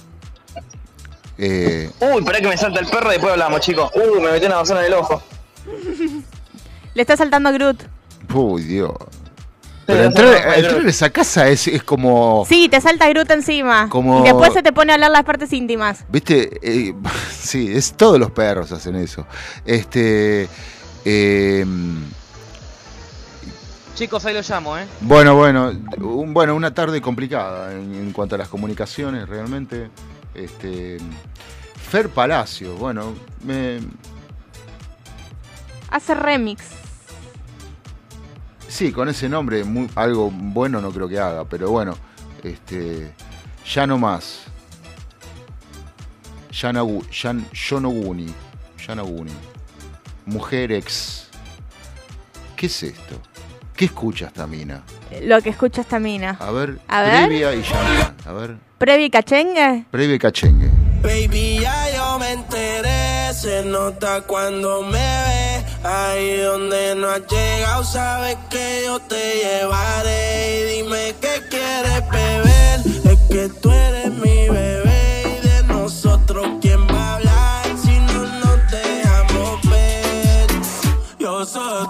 Eh, Uy, esperá que me salta el perro y después hablamos, chicos. Uy, me metí una bazona en el ojo. Le está saltando Groot. uy, Dios. Pero entrar, en esa casa es, es como. Sí, te salta Groot encima. Como- Y después se te pone a hablar las partes íntimas. ¿Viste? Eh, sí, es todos los perros hacen eso. Este. eh, Chicos, ahí lo llamo, ¿eh? bueno, bueno, un- bueno, una tarde complicada en, en cuanto a las comunicaciones, realmente. Este. Fer Palacio, bueno, me, Hace remix. sí, con ese nombre muy- algo bueno no creo que haga, pero bueno, este, ya no más. Yanagu- Yan- Yonoguni, Yanaguni, Mujer ex. ¿Qué es esto? ¿Qué escucha esta mina? Lo que escucha esta mina. A ver, A ver. previa y llama. A ver, ¿Previ y cachengue? previa y cachengue. Baby, ya yo me enteré, se nota cuando me ve. Ahí donde no has llegado, sabes que yo te llevaré. Y dime qué quieres beber, es que tú eres mi bebé. Y de nosotros, ¿quién va a hablar si no nos dejamos ver? Yo soy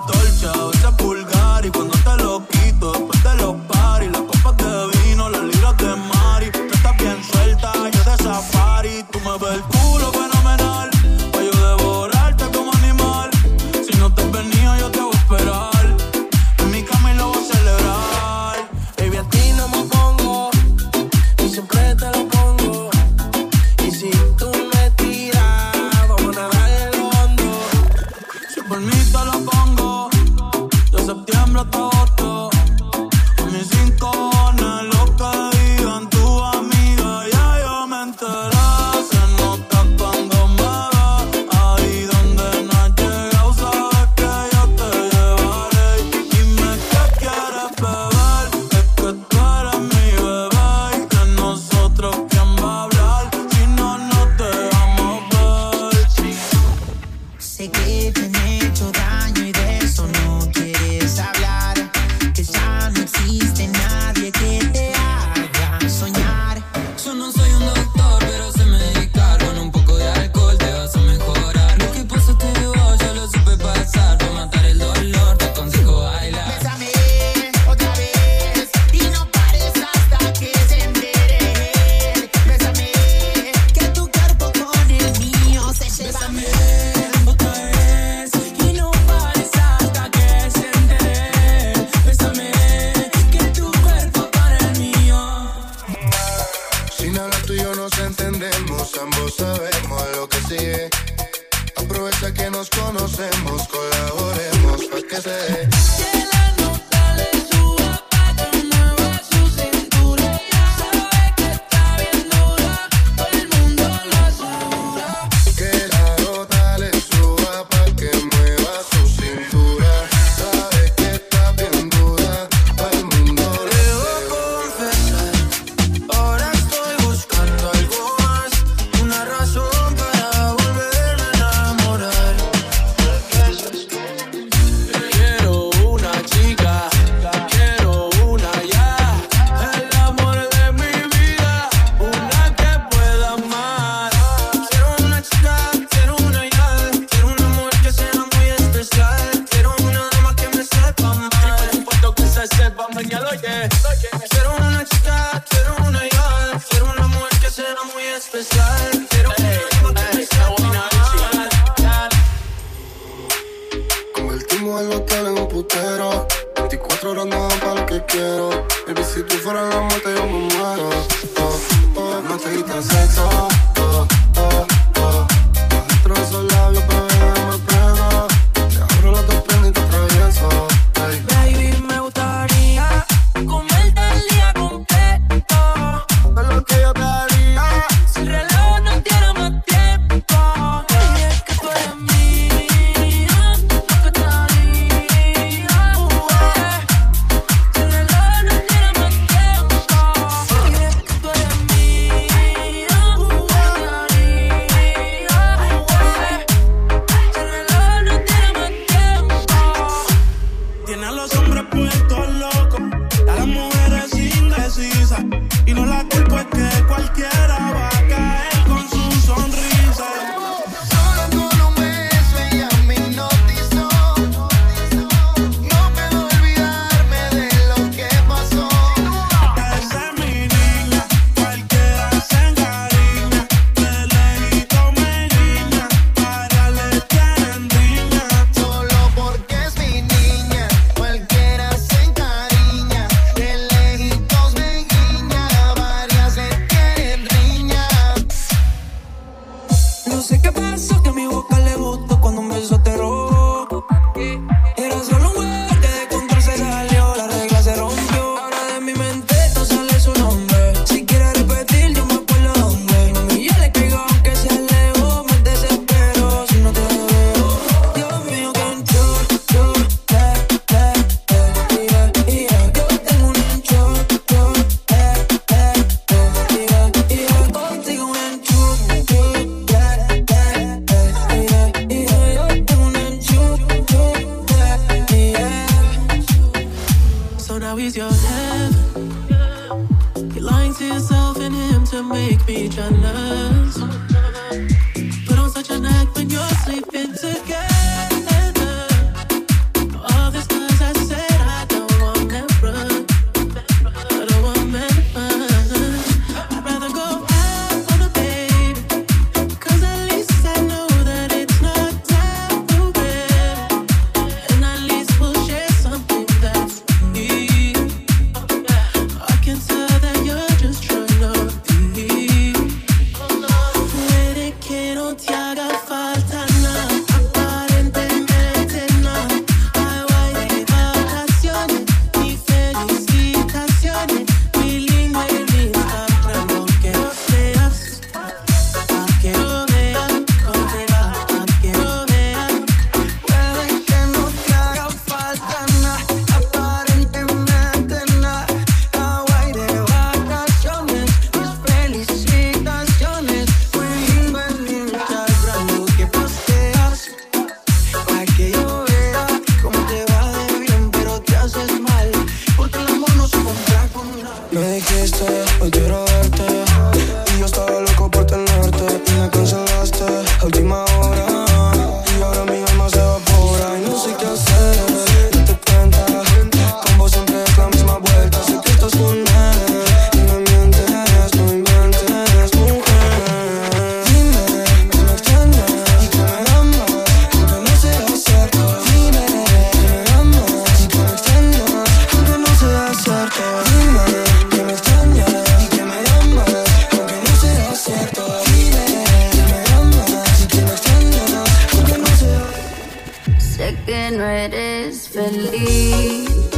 que no eres feliz.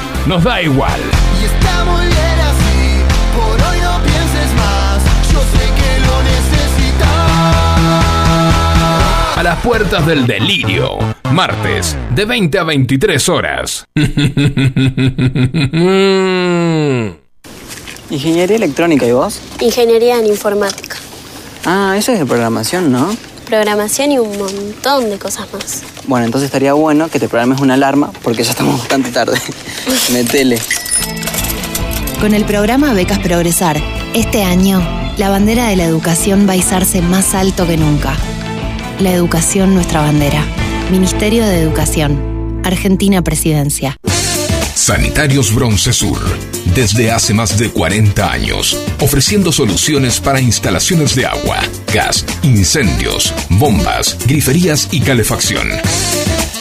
Nos da igual. Y está muy bien así, por hoy no pienses más. Yo sé que lo necesitas. A las puertas del delirio, martes, de 20 a 23 horas. Ingeniería electrónica, ¿y vos? Ingeniería en informática, Ah, eso es de programación, ¿no? programación y un montón de cosas más. Bueno, entonces estaría bueno que te programes una alarma porque ya estamos bastante tarde. Metele. Con el programa Becas Progresar, este año, la bandera de la educación va a izarse más alto que nunca. La educación, nuestra bandera. Ministerio de Educación. Argentina Presidencia. Sanitarios Bronce Sur, desde hace más de 40 años, ofreciendo soluciones para instalaciones de agua, gas, incendios, bombas, griferías y calefacción.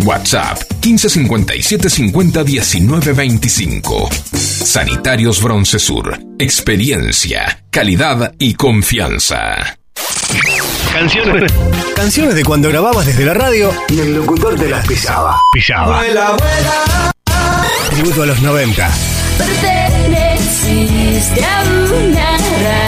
WhatsApp 1557 50 19 25. Sanitarios Broncesur. Experiencia, calidad y confianza. Canciones. Canciones de cuando grababas desde la radio y el locutor te las pisaba. Pisaba. Tributo a los 90. Perteneciste a una raza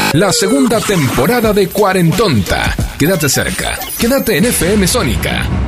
la segunda temporada de Cuarentonta. Quédate cerca. Quédate en FM Sónica.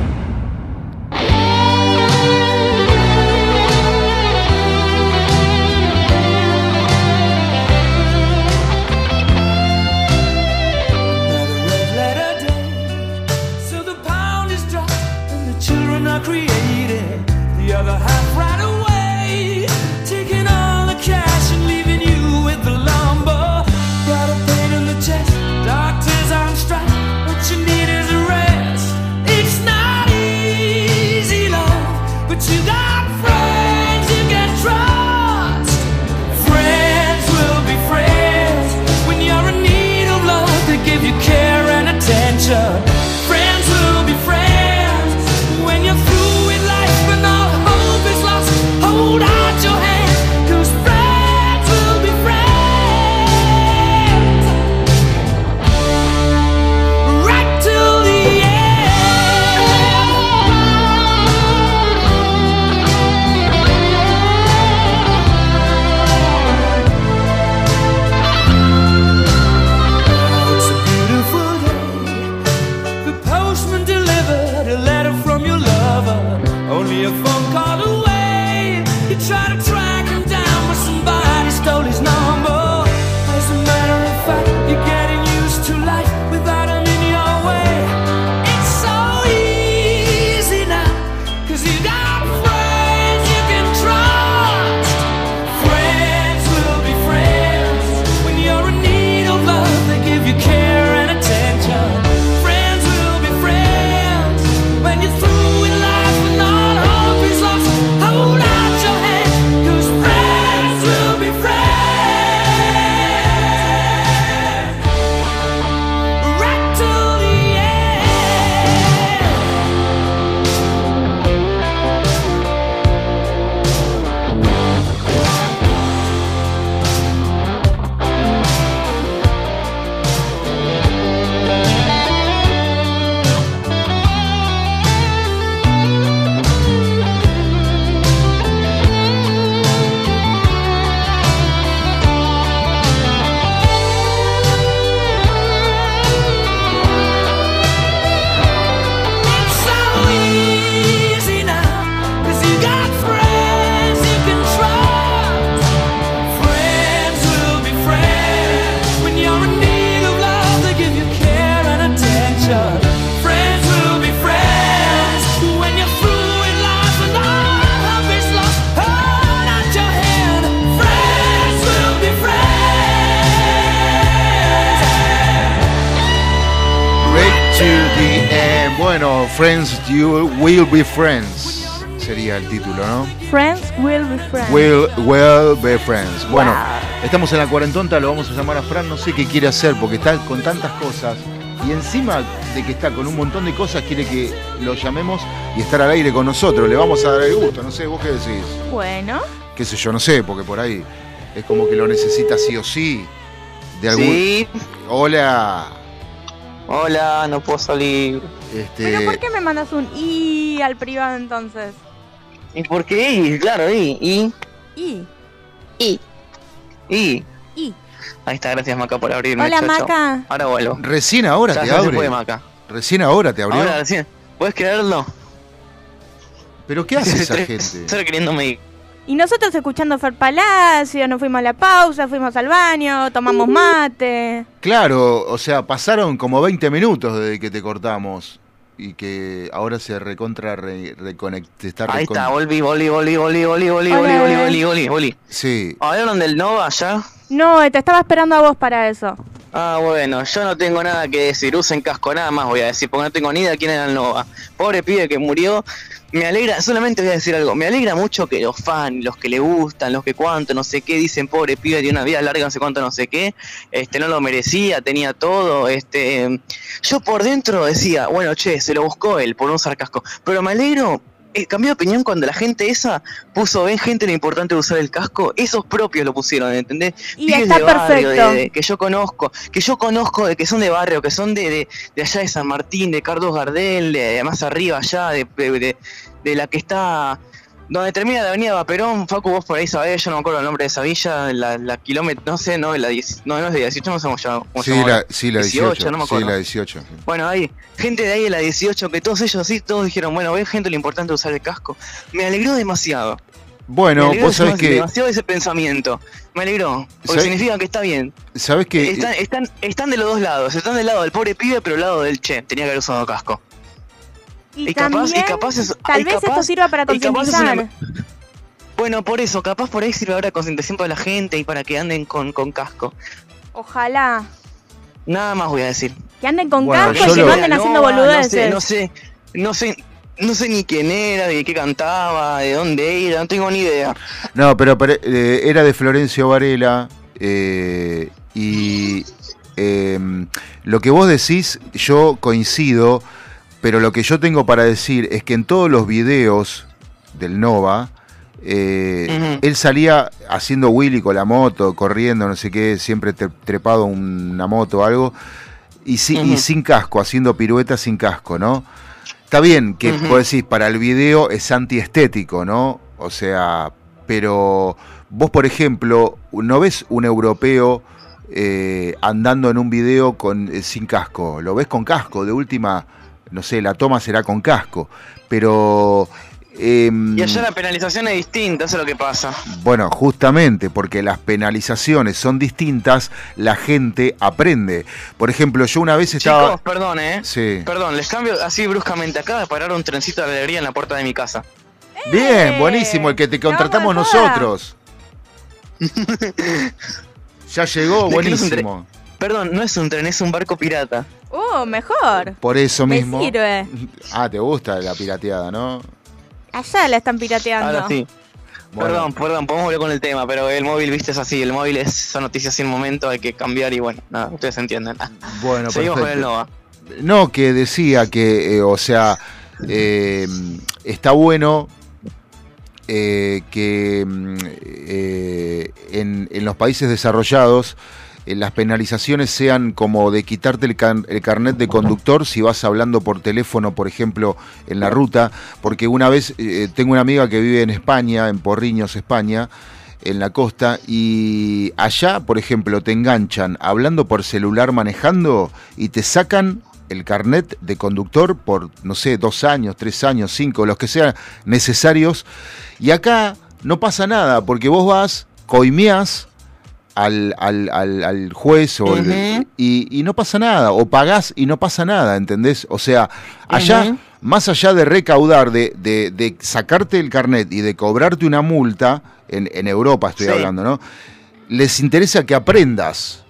Will Be Friends sería el título, ¿no? Friends will be friends. Will, will be friends. Bueno, Wow. estamos en la cuarentonta, lo vamos a llamar a Fran, no sé qué quiere hacer porque está con tantas cosas y encima de que está con un montón de cosas quiere que lo llamemos y estar al aire con nosotros. Le vamos a dar el gusto, no sé, vos qué decís. Bueno. Qué sé yo, no sé, porque por ahí es como que lo necesita sí o sí. De algún... Sí. Hola. Hola, no puedo salir. Este... ¿Pero por qué me mandas un i al privado entonces? ¿Y por qué? Y, claro, y, y, I. y, y. Y. Ahí está, gracias Maca por abrirme. Hola. Maca. Ahora vuelvo. Recién ahora Ya, te ya abre. puede, Maca. Recién ahora te abrió. Ahora recién. ¿Puedes creerlo? ¿Pero qué hace esa gente? Estoy queriéndome ir. Y nosotros escuchando Fer Palacio, nos fuimos a la pausa, fuimos al baño, tomamos mate. Claro, o sea, pasaron como 20 minutos desde que te cortamos y que ahora se recontra re, reconect- te está Ahí recon- está, volví, volví, volví, volví, volví, volví, volví, volví, volví, volví, volví. Sí. ¿Hablaron del Nova ya? No, te estaba esperando a vos para eso. Ah, bueno, yo no tengo nada que decir, usen casco, nada más voy a decir, porque no tengo ni idea de quién era el Nova. Pobre pibe que murió, me alegra, solamente voy a decir algo, me alegra mucho que los fans, los que le gustan, los que cuánto, no sé qué, dicen, pobre pibe, tiene una vida larga, no sé cuánto, no sé qué, este, no lo merecía, tenía todo, este, yo por dentro decía, bueno, che, se lo buscó él por no usar casco, pero me alegro, eh, cambié de opinión cuando la gente esa puso, ven gente lo importante de usar el casco, esos propios lo pusieron, ¿entendés? Y Pibes está de barrio, perfecto. de- de- que yo conozco, que yo conozco de que son de barrio, que son de, de, de allá de San Martín, de Carlos Gardel, de, más arriba allá, de- de la que está donde termina la avenida Vaperón, Facu, vos por ahí sabés, yo no me acuerdo el nombre de esa villa, la, la kilómetro, no sé, no, la 10, no, no es de 18, no sé cómo se llama. cómo se Sí, llama la, sí, la 18. no me sí, acuerdo. la 18. sí. Bueno, ahí, gente de ahí de la 18, que todos ellos así, todos dijeron, bueno, ven gente lo importante de usar el casco. Me alegró demasiado. me Bueno, alegró vos sabés que, demasiado ese pensamiento. Me alegró, porque ¿Sabés? significa que está bien. sabés que Están, están, están de los dos lados, están del lado del pobre pibe, pero del lado del che, tenía que haber usado casco. Y, Y capaz- y capaz es- tal y vez capaz- esto sirva para concientizar. una- Bueno, por eso, capaz por ahí sirve ahora concientización para la gente y para que anden con, con casco. Ojalá. Nada más voy a decir. Que anden con Bueno, casco y que no anden haciendo no boludeces. sé, no sé, no sé, no sé ni quién era, de qué cantaba, de dónde era, no tengo ni idea. No, pero, pero, eh, era de Florencio Varela eh, y eh, lo que vos decís yo coincido, pero lo que yo tengo para decir es que en todos los videos del Nova, eh, él salía haciendo Willy con la moto, corriendo, no sé qué, siempre tre- trepado una moto o algo, y, si- y Ujú. sin casco, haciendo piruetas sin casco, ¿no? Está bien que Ujú. vos decís, para el video es antiestético, ¿no? O sea, pero vos, por ejemplo, no ves un europeo eh, andando en un video con, eh, sin casco, lo ves con casco, de última, no sé, la toma será con casco, pero... em, Y allá la penalización es distinta, eso es lo que pasa. bueno, justamente porque las penalizaciones son distintas, la gente aprende. Por ejemplo, yo una vez estaba... Chicos, perdón, eh. Sí. Perdón, les cambio así bruscamente. Acaba de parar un trencito de alegría en la puerta de mi casa. Bien, buenísimo, el que te contratamos nosotros. Ya llegó, buenísimo. Perdón, no es un tren, es un barco pirata. Uh, mejor. Por eso Me mismo. sirve. Ah, te gusta la pirateada, ¿no? Allá la están pirateando. Ahora sí. Bueno. Perdón, perdón, podemos volver con el tema, pero el móvil, viste, es así. El móvil es son noticias sin momento, hay que cambiar y bueno, nada, ustedes entienden. Bueno, Seguimos con el. Nova. No, que decía que, eh, o sea, eh, está bueno eh, que mm, eh, en, en los países desarrollados las penalizaciones sean como de quitarte el, carnet de conductor si vas hablando por teléfono, por ejemplo, en la ruta, porque una vez eh, tengo una amiga que vive en España, en Porriños, España, en la costa, y allá, por ejemplo, te enganchan hablando por celular manejando y te sacan el carnet de conductor por, no sé, dos años, tres años, cinco, los que sean necesarios. Y acá no pasa nada, porque vos vas, coimeás al, al, al, al juez o el- y, y no pasa nada, o pagás y no pasa nada, ¿entendés? O sea, allá, más allá de recaudar, de, de, de sacarte el carnet y de cobrarte una multa, en, en Europa estoy Sí. hablando, ¿no? Les interesa que aprendas.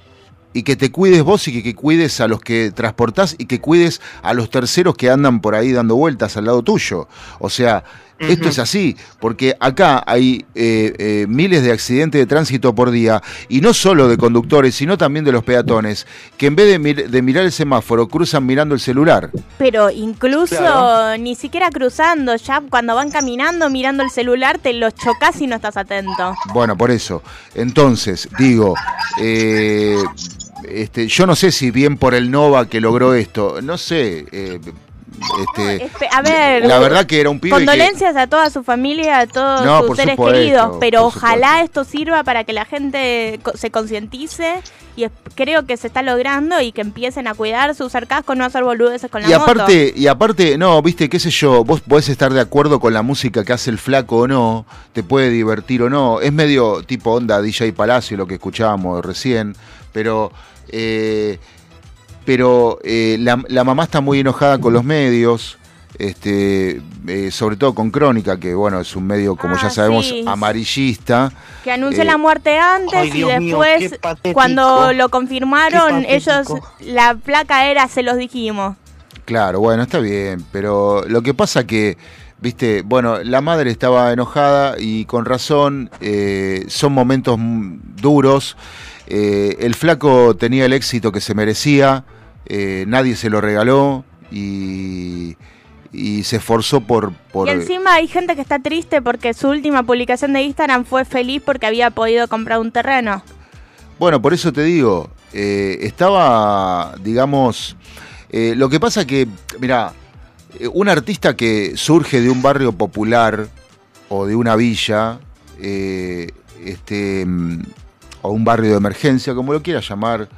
y que te cuides vos y que, que cuides a los que transportás y que cuides a los terceros que andan por ahí dando vueltas al lado tuyo. O sea, esto es así, porque acá hay eh, eh, miles de accidentes de tránsito por día, y no solo de conductores, sino también de los peatones, que en vez de, mir- de mirar el semáforo, cruzan mirando el celular. Pero incluso Claro. ni siquiera cruzando, ya cuando van caminando, mirando el celular, te los chocas y no estás atento. Bueno, por eso. Entonces, digo, eh, este, yo no sé si bien por el Nova que logró esto, no sé. eh, este, Espe- A ver, la verdad que era un pibe que- condolencias a toda su familia, a todos No, sus seres supuesto, queridos, pero ojalá esto sirva para que la gente se concientice y creo que se está logrando y que empiecen a cuidarse, usar casco, no hacer boludeces con la Y moto. aparte, y aparte, no, viste, qué sé yo, vos podés estar de acuerdo con la música que hace el flaco o no, te puede divertir o no, es medio tipo onda DJ Palacio lo que escuchábamos recién, pero eh, pero eh, la, la mamá está muy enojada con los medios, este, eh, sobre todo con Crónica, que bueno, es un medio, como ya Ah, sabemos, sí. amarillista. Que anunció Eh, la muerte antes ay, y Dios después, cuando lo confirmaron, ellos, la placa era, se los dijimos. Claro, bueno, está bien, pero lo que pasa que, viste, bueno, la madre estaba enojada y con razón, eh, son momentos duros, eh, el flaco tenía el éxito que se merecía, eh, nadie se lo regaló y, y se esforzó por... por Y encima hay gente que está triste porque su última publicación de Instagram fue feliz porque había podido comprar un terreno. Bueno, por eso te digo, eh, estaba, digamos, eh, lo que pasa que, mira, un artista que surge de un barrio popular o de una villa, eh, este, mm, o un barrio de emergencia, como lo quieras llamar,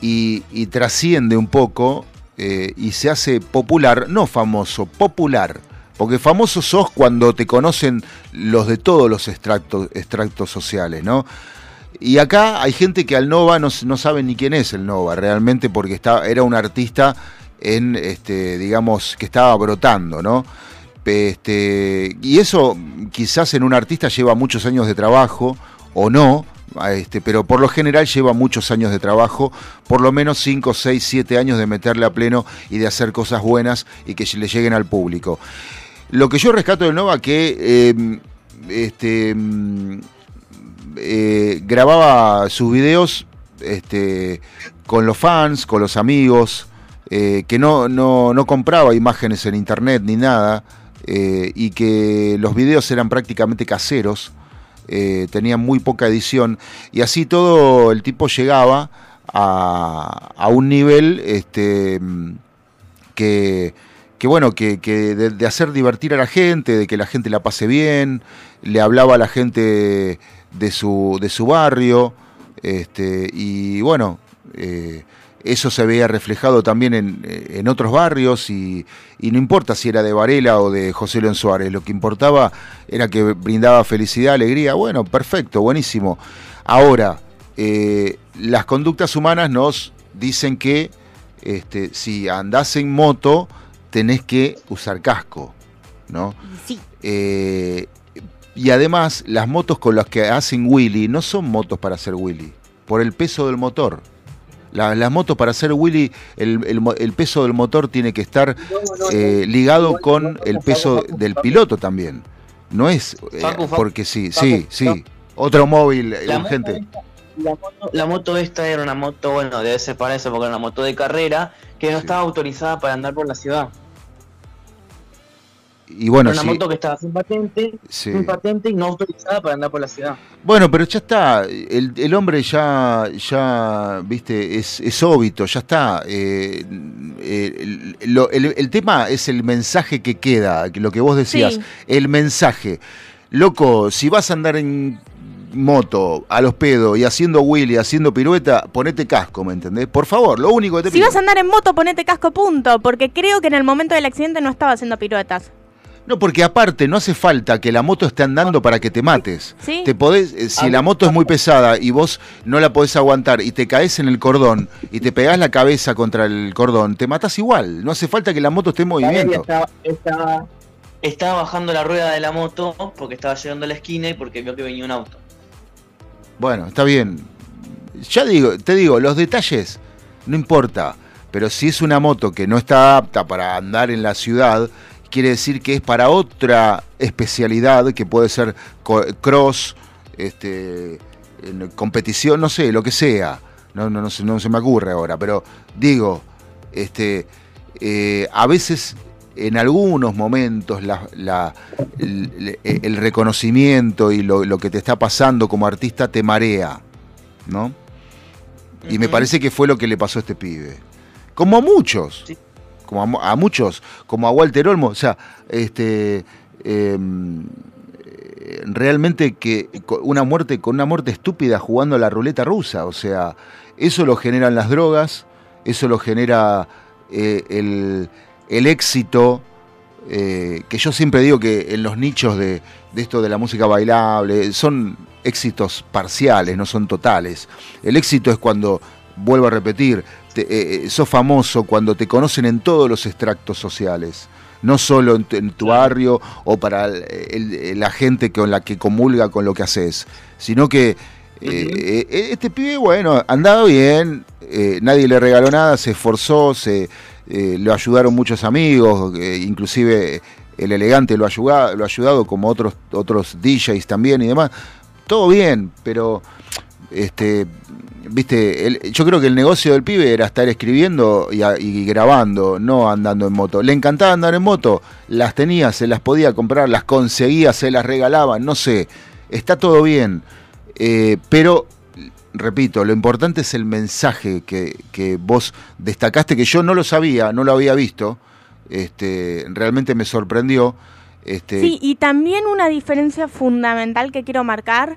y, trasciende un poco eh, y se hace popular, no famoso, popular. Porque famoso sos cuando te conocen los de todos los extractos, extractos sociales, ¿no? Y acá hay gente que al Nova no, no sabe ni quién es el Nova realmente porque era un artista en, este, digamos, que estaba brotando, ¿no? Este, y eso quizás en un artista lleva muchos años de trabajo o no, este, pero por lo general lleva muchos años de trabajo, por lo menos 5, 6, 7 años de meterle a pleno y de hacer cosas buenas y que le lleguen al público. Lo que yo rescato del Nova que eh, este, eh, grababa sus videos este, con los fans, con los amigos, eh, que no, no, no compraba imágenes en internet ni nada, y que los videos eran prácticamente caseros, eh, tenían muy poca edición, y así todo el tipo llegaba a, a un nivel este, que, que bueno, que, que de, de hacer divertir a la gente, de que la gente la pase bien, le hablaba a la gente de su, de su barrio, este, y bueno, eh, eso se veía reflejado también en, en otros barrios y, y no importa si era de Varela o de José León Suárez, lo que importaba era que brindaba felicidad, alegría, bueno, perfecto, buenísimo. Ahora, eh, las conductas humanas nos dicen que este, si andás en moto tenés que usar casco, ¿no? Sí. Eh, y además, las motos con las que hacen Willy no son motos para hacer Willy, por el peso del motor. La- las motos para hacer Willy, el, el mo- el peso del motor tiene que estar eh, ligado con el peso del piloto también. No es eh, Facu, Facu, porque sí, Facu, sí, sí. Facu. Otro móvil eh, La urgente. La moto, la moto esta era una moto, bueno, debe ser para eso porque era una moto de carrera que no estaba autorizada para andar por la ciudad. Y bueno, era una sí. moto que estaba sin patente, Sí. sin patente y no autorizada para andar por la ciudad. Bueno, pero ya está, el, el hombre ya, ya, viste, es, es óbito, ya está. eh, eh, el, lo- el- el tema es el mensaje que queda, que lo que vos decías, Sí. el mensaje. Loco, si vas a andar en moto, a los pedos, y haciendo Willy, haciendo pirueta, ponete casco, ¿me entendés? Por favor, lo único que te Si pido. vas a andar en moto, ponete casco punto, porque creo que en el momento del accidente no estaba haciendo piruetas. No, porque aparte no hace falta que la moto esté andando para que te mates. Sí. Te podés, eh, si la moto es muy pesada y vos no la podés aguantar y te caes en el cordón y te pegás la cabeza contra el cordón, te matás igual. No hace falta que la moto esté en movimiento. Estaba, estaba, estaba bajando la rueda de la moto porque estaba llegando a la esquina y porque vio que venía un auto. Bueno, está bien. ya digo, te digo, los detalles no importa, pero si es una moto que no está apta para andar en la ciudad, quiere decir que es para otra especialidad que puede ser cross, este, competición, no sé, lo que sea. No, no, no, se, no se me ocurre ahora, pero digo, este, eh, a veces en algunos momentos la- la- el, el reconocimiento y lo, lo que te está pasando como artista te marea, ¿no? Y me parece que fue lo que le pasó a este pibe. Como a muchos. Como a, mu- a muchos. Como a Walter Olmo. O sea, este. em, realmente que una muerte con una muerte estúpida jugando a la ruleta rusa. O sea, eso lo generan las drogas, eso lo genera eh, el, el éxito. eh, que yo siempre digo que en los nichos de, de esto de la música bailable son éxitos parciales, no son totales. El éxito es cuando, vuelvo a repetir, te- eh, eh, sos famoso cuando te conocen en todos los extractos sociales. No solo en tu, en tu barrio o para el- el- la gente con la que comulga con lo que haces, sino que eh, eh, este pibe, bueno, andaba bien, eh, nadie le regaló nada, se esforzó, se, eh, lo ayudaron muchos amigos, eh, inclusive el elegante lo ha ayudado, lo ha ayudado como otros, otros DJs también y demás. Todo bien, pero este viste, el- yo creo que el negocio del pibe era estar escribiendo y, grabando, no andando en moto. Le encantaba andar en moto, las tenía, se las podía comprar, las conseguía, se las regalaban, no sé, está todo bien. Eh, pero, repito, lo importante es el mensaje que, que vos destacaste, que yo no lo sabía, no lo había visto, este, realmente me sorprendió. Este, Sí, y también una diferencia fundamental que quiero marcar.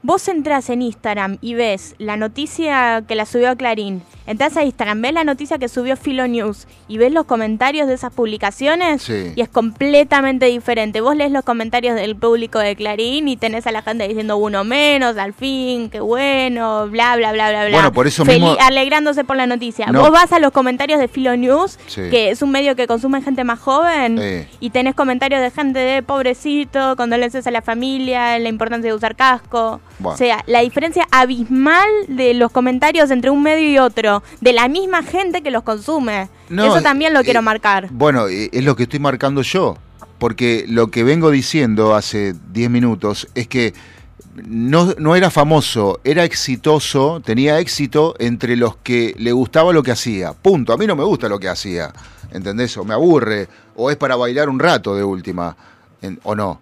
Vos entras en Instagram y ves la noticia que la subió Clarín. Entras a Instagram, ves la noticia que subió Filo News y ves los comentarios de esas publicaciones Sí. y es completamente diferente. Vos lees los comentarios del público de Clarín y tenés a la gente diciendo uno menos, al fin, qué bueno, bla, bla, bla, bla, bla. Bueno, por eso Feli- mismo- Alegrándose por la noticia. No. Vos vas a los comentarios de Filo News, Sí. que es un medio que consume gente más joven, y tenés comentarios de gente de pobrecito, condolencias a la familia, la importancia de usar casco. Bueno. O sea, la diferencia abismal de los comentarios entre un medio y otro, de la misma gente que los consume. No, Eso también lo eh, quiero marcar. Bueno, eh, es lo que estoy marcando yo, porque lo que vengo diciendo hace 10 minutos es que no, no era famoso, era exitoso, tenía éxito entre los que le gustaba lo que hacía. Punto. A mí no me gusta lo que hacía, ¿entendés? O me aburre, o es para bailar un rato de última, en- o no.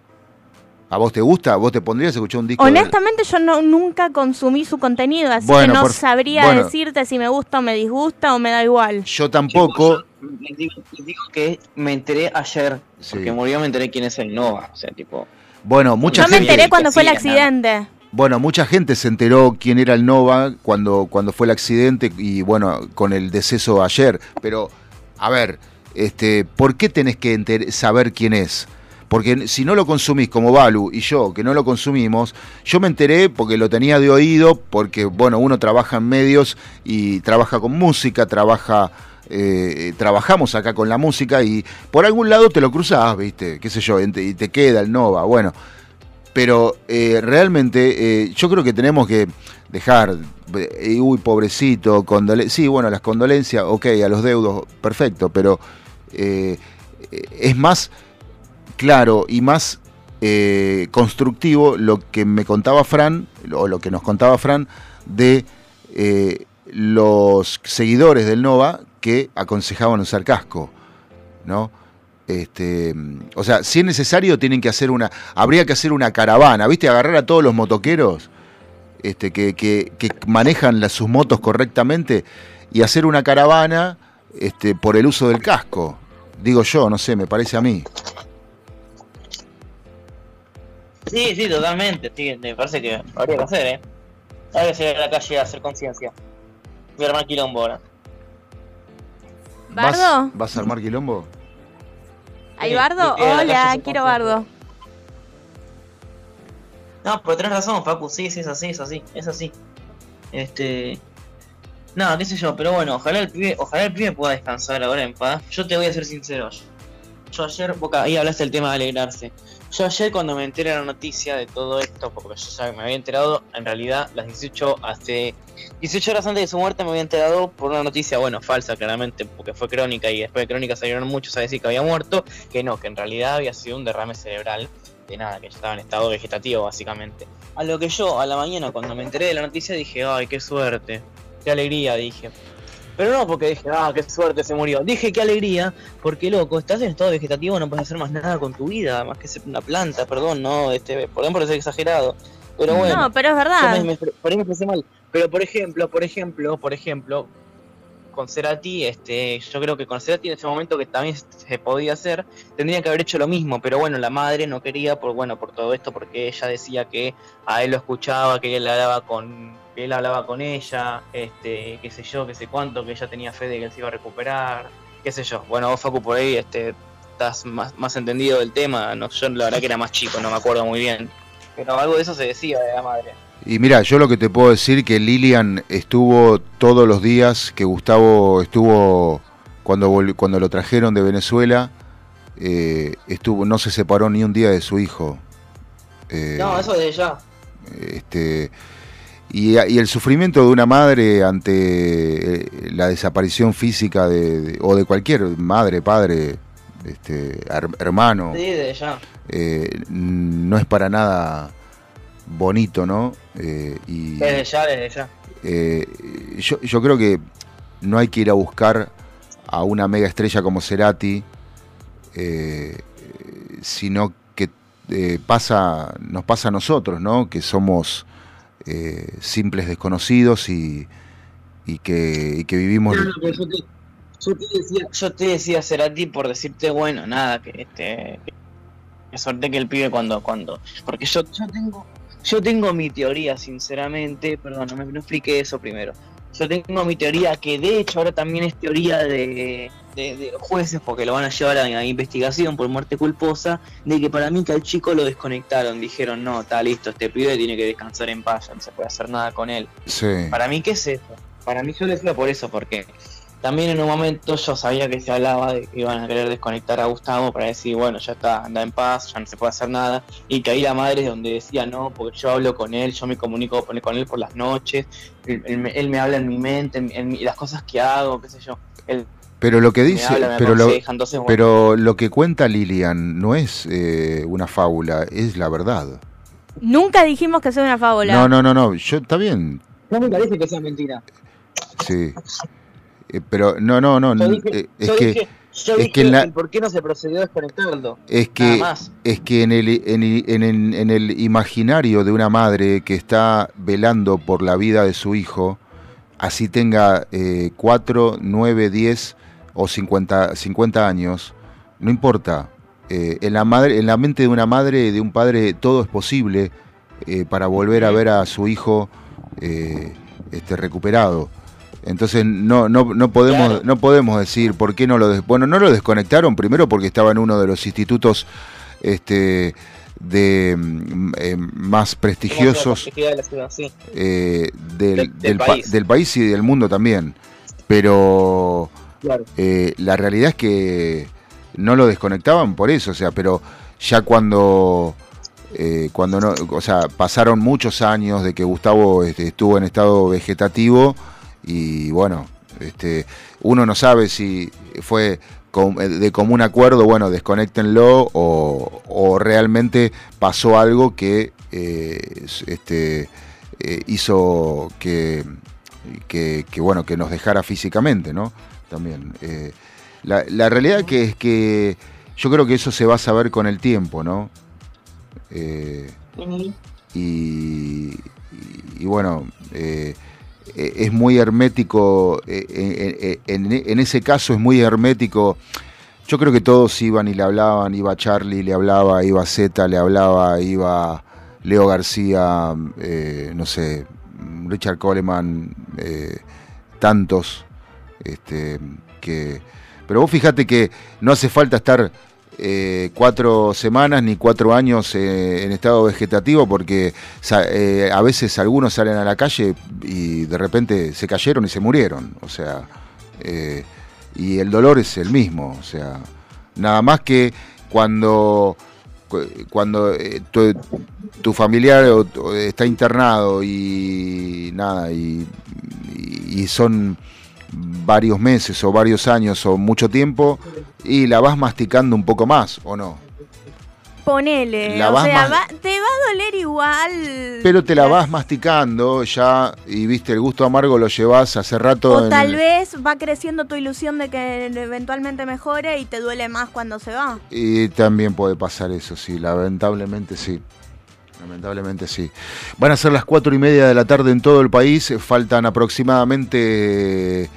¿A vos te gusta? ¿Vos te pondrías a escuchar un disco? de- Honestamente yo no, nunca consumí su contenido, así Bueno, que no por- sabría bueno. decirte si me gusta o me disgusta o me da igual. Yo tampoco. Les digo, les digo que me enteré ayer, porque murió, me enteré quién es el Nova. O sea, tipo. Bueno, mucha Yo me gente. enteré cuando fue el Sí, nada. accidente. Bueno, mucha gente se enteró quién era el Nova cuando, cuando fue el accidente y bueno, con el deceso ayer. Pero, a ver, este, ¿por qué tenés que saber quién es? Porque si no lo consumís como Balu y yo, que no lo consumimos, yo me enteré porque lo tenía de oído, porque bueno, uno trabaja en medios y trabaja con música, trabaja, eh, trabajamos acá con la música y por algún lado te lo cruzás, viste, qué sé yo, y te queda el Nova, bueno. Pero eh, realmente eh, yo creo que tenemos que dejar, uy, pobrecito, condole sí, bueno, las condolencias, ok, a los deudos, perfecto, pero es más claro y más eh, constructivo lo que me contaba Fran, o lo que nos contaba Fran, de eh, los seguidores del Nova que aconsejaban usar casco, ¿no? Este, o sea, si es necesario, tienen que hacer una. Habría que hacer una caravana, ¿viste? Agarrar a todos los motoqueros este, que, manejan sus motos correctamente y hacer una caravana este, por el uso del casco. Digo yo, no sé, me parece a mí. Sí, sí, totalmente. Sí, me parece que habría que hacer, ¿eh? Habría que salir a la calle a hacer conciencia. Voy a armar quilombo ahora. ¿Vas, ¿Bardo? ¿Vas a armar quilombo? ¿Hay bardo? sí, Hola, quiero bardo. No, pero tenés razón, Facu, sí, sí, es así, es así, es así. Este. No, qué sé yo, pero bueno, ojalá el pibe, ojalá el pibe pueda descansar ahora en paz. Yo te voy a ser sincero. Yo ayer, Boca, ahí hablaste del tema de alegrarse. Yo ayer cuando me enteré de la noticia de todo esto, porque yo ya me había enterado, en realidad las 18 hace 18 horas antes de su muerte me había enterado por una noticia, bueno, falsa claramente, porque fue crónica y después de crónica salieron muchos a decir que había muerto, que no, que en realidad había sido un derrame cerebral, de nada, que ya estaba en estado vegetativo básicamente. A lo que yo a la mañana cuando me enteré de la noticia dije, ay, qué suerte, qué alegría, dije. Pero no porque dije, ah, qué suerte se murió. Dije qué alegría, porque loco, estás en estado vegetativo, no puedes hacer más nada con tu vida, más que ser una planta, perdón, no, este, por ejemplo, ser exagerado. Pero bueno. No, pero es verdad. me- me- por ahí me expresé mal. Pero por ejemplo, por ejemplo, por ejemplo, con Cerati, este, yo creo que con Cerati en ese momento que también se podía hacer, tendría que haber hecho lo mismo, pero bueno, la madre no quería por bueno, por todo esto, porque ella decía que a él lo escuchaba, que él hablaba con, que él hablaba con ella, este, qué sé yo, qué sé cuánto, que ella tenía fe de que él se iba a recuperar, qué sé yo. Bueno, vos Facu por ahí, este, estás más, más entendido del tema, no, yo la verdad que era más chico, no me acuerdo muy bien. Pero algo de eso se decía de la madre. Y mira, yo lo que te puedo decir que Lilian estuvo todos los días que Gustavo estuvo cuando vol- cuando lo trajeron de Venezuela, eh, estuvo no se separó ni un día de su hijo. Eh, No, eso desde ya. este y, y el sufrimiento de una madre ante eh, la desaparición física de, de- o de cualquier madre, padre, este, her- hermano, Sí, eh, no es para nada bonito, ¿no? Eh, y Desde ya, desde ya. eh, yo, yo creo que no hay que ir a buscar a una mega estrella como Cerati, sino que pasa, nos pasa a nosotros, ¿no? Que somos eh, simples desconocidos y, y que, y que vivimos... No, no, pero yo te, yo te decía, yo te decía Cerati por decirte, bueno, nada, que este que suerte que el pibe cuando, cuando. Porque yo, yo tengo, yo tengo mi teoría, sinceramente, perdón, no me no expliqué eso primero. Yo tengo mi teoría que de hecho ahora también es teoría de, de, jueces, porque lo van a llevar a, a investigación por muerte culposa, de que para mí que al chico lo desconectaron, dijeron, no, está listo, este pibe tiene que descansar en paz, ya no se puede hacer nada con él. Sí. Para mí, ¿qué es eso? Para mí yo le decía por eso, porque también en un momento yo sabía que se hablaba de que iban a querer desconectar a Gustavo para decir, bueno, ya está, anda en paz, ya no se puede hacer nada. Y que ahí la madre es donde decía, no, porque yo hablo con él, yo me comunico con él, por las noches, él, él me, él me habla en mi mente, en, en mi- las cosas que hago, qué sé yo. Él, Pero lo que Me dice, habla, me pero, lo, aconseja, entonces, bueno. pero lo que cuenta Lilian no es eh, una fábula, es la verdad. Nunca dijimos que sea una fábula. No, no, no, no, yo está bien, no me parece que sea mentira. sí. Eh, pero no, no, no, Yo n- dije, eh, es yo que dije, yo es dije que en la- el por qué no se procedió a desconectarlo. es que es que en el, en, el, en, el, en el imaginario de una madre que está velando por la vida de su hijo, así tenga eh, 4, 9, 10 o 50, 50 años, no importa. Eh, en, la madre, en la mente de una madre, de un padre, todo es posible eh, para volver a ver a su hijo eh, este, recuperado. Entonces no, no, no, podemos, no podemos decir por qué no lo... des- Bueno, no lo desconectaron primero porque estaba en uno de los institutos este, de mm, eh, más prestigiosos Complejidad de la ciudad, sí. eh, del, Del- del del pa- país. del país y del mundo también. Pero Claro. eh, la realidad es que no lo desconectaban por eso, o sea, pero ya cuando eh, cuando no, o sea, pasaron muchos años de que Gustavo este, estuvo en estado vegetativo y bueno, este, uno no sabe si fue de común acuerdo, bueno, desconéctenlo o, o realmente pasó algo que eh, este, eh, hizo que, que, que, bueno, que nos dejara físicamente, ¿no? También. eh, la, la realidad que es que yo creo que eso se va a saber con el tiempo, ¿no? Eh, y, y- y bueno, es muy hermético, eh, eh, eh, en, ese caso es muy hermético. Yo creo que todos iban y le hablaban, iba Charlie, le hablaba, iba Z, le hablaba, iba Leo García, eh, no sé, Richard Coleman, eh, tantos, este, que... Pero vos fíjate que no hace falta estar eh, cuatro semanas ni cuatro años eh, en estado vegetativo porque eh, a veces algunos salen a la calle y de repente se cayeron y se murieron. O sea, y el dolor es el mismo. O sea, nada más que cuando cu- cuando tu, tu familiar está internado y nada, y son varios meses o varios años o mucho tiempo, y la vas masticando un poco más, ¿o no? Ponele, La o vas sea, va- te va a doler igual. Pero te la vas masticando ya y viste el gusto amargo lo llevas hace rato. O en- tal vez va creciendo tu ilusión de que eventualmente mejore y te duele más cuando se va. Y también puede pasar eso, sí, lamentablemente sí. Lamentablemente sí. Van a ser las cuatro y media de la tarde en todo el país. Faltan aproximadamente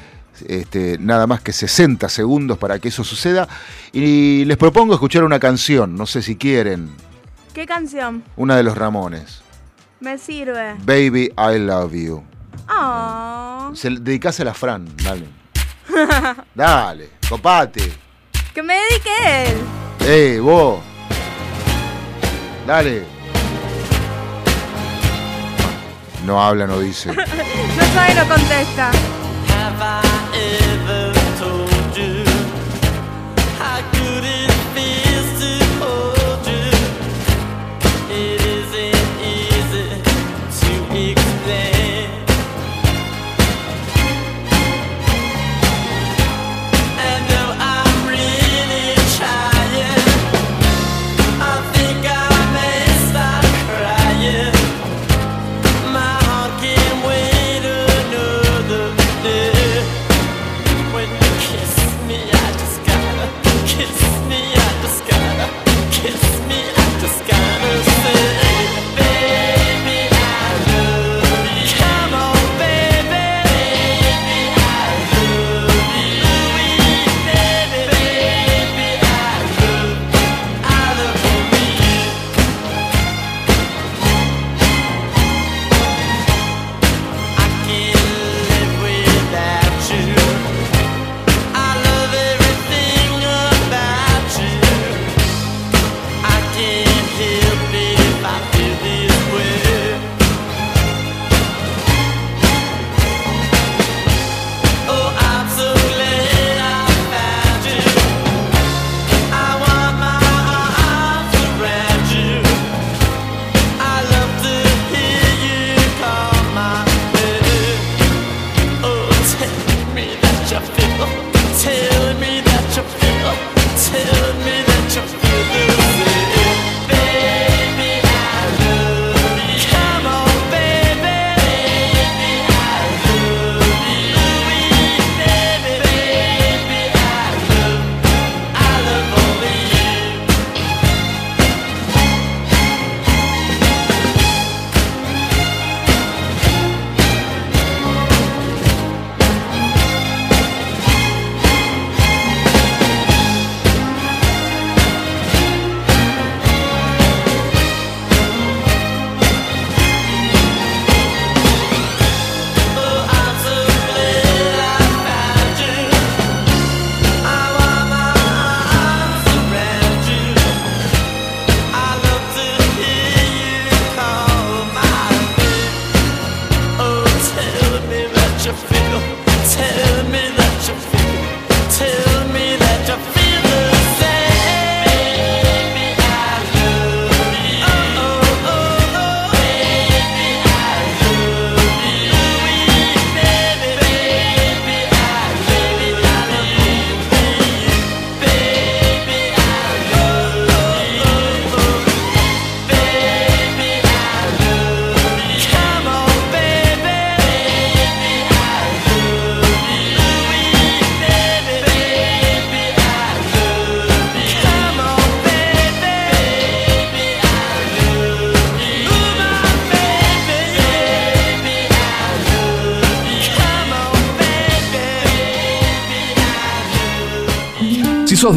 este, nada más que 60 segundos para que eso suceda. Y les propongo escuchar una canción, no sé si quieren, ¿Qué canción? una de los Ramones. Me sirve. Baby, I love you. Oh. Se dedicase a la Fran, dale. Dale, copate. que me dedique él. Eh, vos. Dale. No habla, no dice. No sabe, no contesta. I ever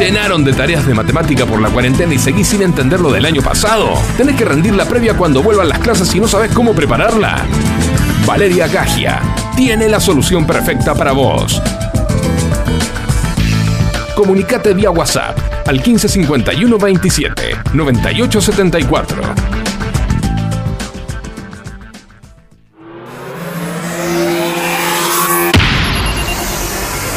Llenaron de tareas de matemática por la cuarentena y seguís sin entender lo del año pasado? ¿Tenés que rendir la previa cuando vuelvan las clases y no sabes cómo prepararla? Valeria Gagia tiene la solución perfecta para vos. Comunicate vía WhatsApp al 1551 27 98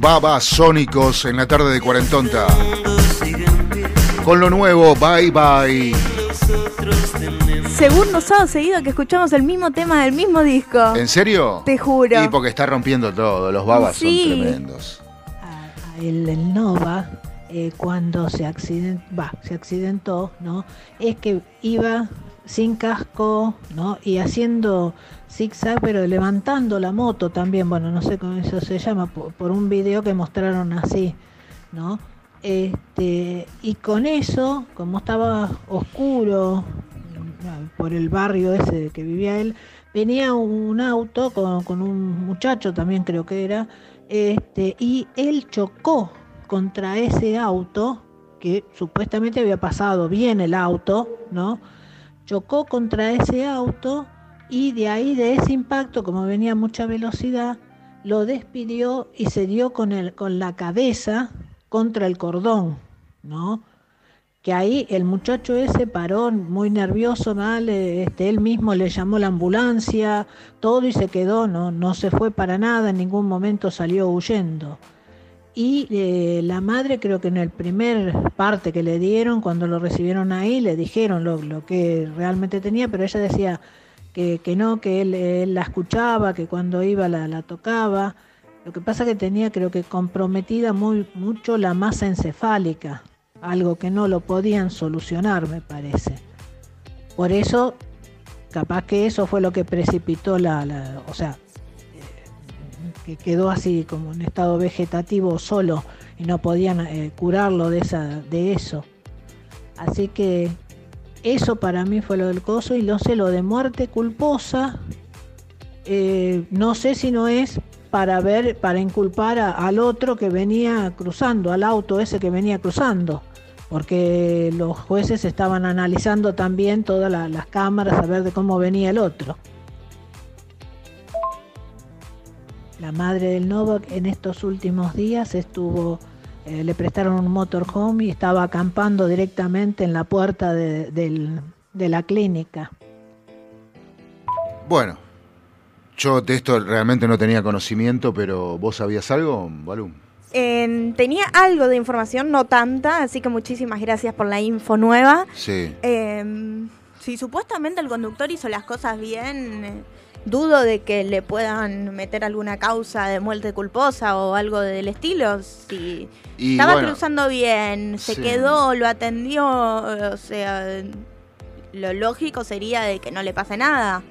Babasónicos en la tarde de Cuarentonta. Con lo nuevo, bye bye. Segundo sábado seguido que escuchamos el mismo tema del mismo disco. ¿En serio? Te juro. Y porque está rompiendo todo. Los babas Sí. son tremendos. el, el Nova, eh, cuando se, accident, se accidentó, ¿no? Es que iba sin casco, ¿no? Y haciendo zigzag, pero levantando la moto también, bueno, no sé cómo eso se llama, por, un video que mostraron así, ¿no? Este, y con eso, como estaba oscuro mm, por el barrio ese que vivía él, venía un auto con, con un muchacho también creo que era, este, y él chocó contra ese auto que supuestamente había pasado bien el auto, ¿no? Chocó contra ese auto y de ahí, de ese impacto, como venía a mucha velocidad, lo despidió y se dio con, el, con la cabeza contra el cordón, ¿no? Que ahí el muchacho ese paró muy nervioso, mal, este, él mismo le llamó la ambulancia, todo y se quedó, no, no se fue para nada, en ningún momento salió huyendo. Y eh, la madre creo que en el primer parte que le dieron, cuando lo recibieron ahí, le dijeron lo, lo que realmente tenía, pero ella decía que, que no, que él, la escuchaba, que cuando iba la, tocaba. Lo que pasa que tenía creo que comprometida muy, mucho la masa encefálica, algo que no lo podían solucionar, me parece. Por eso, capaz que eso fue lo que precipitó la, o sea, que quedó así como en estado vegetativo solo y no podían eh, curarlo de, esa, de eso. Así que eso para mí fue lo del coso y no sé, lo de muerte culposa, eh, no sé si no es para ver, para inculpar a- al otro que venía cruzando, al auto ese que venía cruzando, porque los jueces estaban analizando también todas la- las cámaras a ver de cómo venía el otro. La madre del Novak en estos últimos días estuvo, eh, le prestaron un motorhome y estaba acampando directamente en la puerta de, la clínica. Bueno, yo de esto realmente no tenía conocimiento, pero ¿vos sabías algo, Balú? Eh, tenía algo de información, no tanta, así que muchísimas gracias por la info nueva. Sí. Eh, si supuestamente el conductor hizo las cosas bien, eh, dudo de que le puedan meter alguna causa de muerte culposa o algo del estilo. Si Y estaba bueno, cruzando bien, se sí. quedó, lo atendió, o sea, lo lógico sería de que no le pase nada.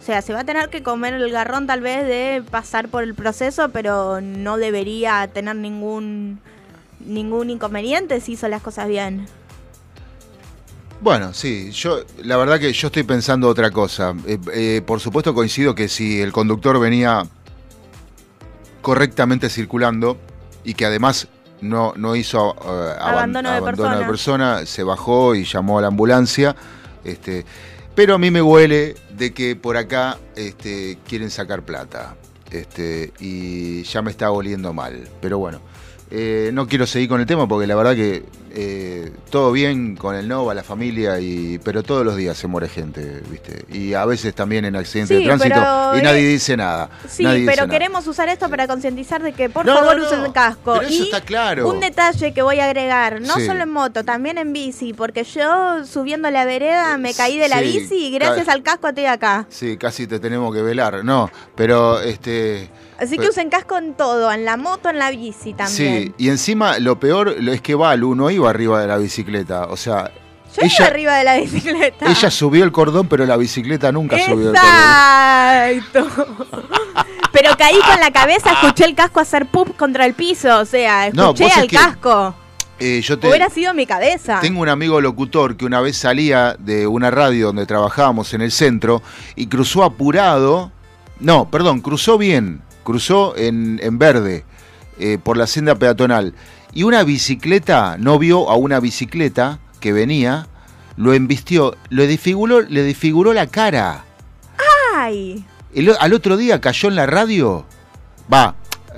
O sea, se va a tener que comer el garrón tal vez de pasar por el proceso, pero no debería tener ningún ningún inconveniente si hizo las cosas bien. Bueno, sí, yo la verdad que yo estoy pensando otra cosa. Eh, eh, por supuesto coincido que si el conductor venía correctamente circulando y que además no, no hizo aban- Abandono de persona. persona, se bajó y llamó a la ambulancia. Este, pero a mí me huele de que por acá este, quieren sacar plata. Este, y ya me está oliendo mal. Pero bueno, eh, no quiero seguir con el tema porque la verdad que eh, todo bien con el Nova, la familia, y, pero todos los días se muere gente, ¿viste? Y a veces también en accidentes Sí, de tránsito y eh, nadie dice nada. Sí, nadie dice pero nada. queremos usar esto para concientizar de que por No, favor no, no, usen casco. pero eso y está claro. un detalle que voy a agregar, no Sí. solo en moto, también en bici, porque yo subiendo la vereda me caí de la bici y gracias al casco estoy acá. Sí, casi te tenemos que velar. No, pero este. Así que usen casco en todo, en la moto, en la bici también. Sí, y encima lo peor es que Balu no iba arriba de la bicicleta. O sea, Yo iba arriba de la bicicleta. ella subió el cordón, pero la bicicleta nunca subió el cordón. Exacto. Pero caí con la cabeza, escuché el casco hacer pup contra el piso, o sea, No, escuché es al que- casco. Eh, yo te, Hubiera sido mi cabeza. Tengo un amigo locutor que una vez salía de una radio donde trabajábamos en el centro y cruzó apurado. No, perdón, cruzó bien. Cruzó en, en verde eh, por la senda peatonal. Y una bicicleta, no vio a una bicicleta que venía, lo embistió, le desfiguró, le desfiguró la cara. Ay. El al otro día cayó en la radio. Va,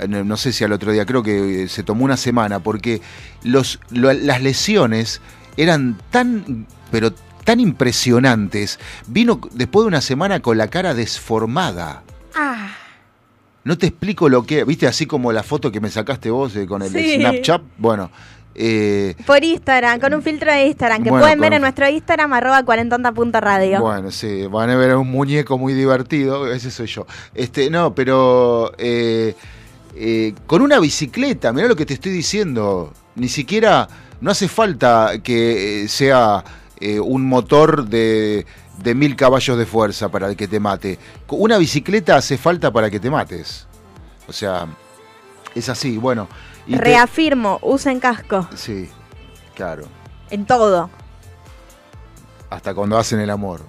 no, no sé si al otro día, creo que eh, se tomó una semana, porque los, lo- las lesiones eran tan, pero tan impresionantes. Vino después de una semana con la cara desformada. Ah. No te explico lo que, viste, así como la foto que me sacaste vos eh, con el Sí. Snapchat. Bueno, eh, Por Instagram, con un filtro de Instagram, que Bueno, pueden ver en nuestro Instagram, arroba cuarentonta.radio. Bueno, sí, van a ver un muñeco muy divertido, ese soy yo. Este, no, pero eh, con una bicicleta, mirá lo que te estoy diciendo. Ni siquiera, no hace falta que sea un motor de, de mil caballos de fuerza para que te mate. Con Una bicicleta hace falta para que te mates. O sea, es así, bueno. y te- Reafirmo, usen casco. Sí, claro. En todo. Hasta cuando hacen el amor.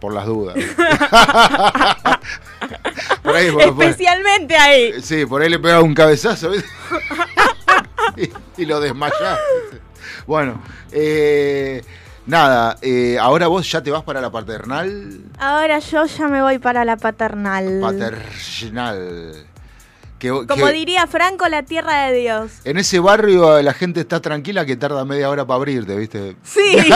Por las dudas. por ahí, por- por- Especialmente ahí. sí, por ahí le pegaba un cabezazo y, y lo desmayás. Bueno, eh, nada, eh, ahora vos ya te vas para la paternal. Ahora yo ya me voy para la paternal. Paternal. Que- Como que diría Franco, la tierra de Dios. en ese barrio la gente está tranquila que tarda media hora para abrirte, ¿viste? Sí.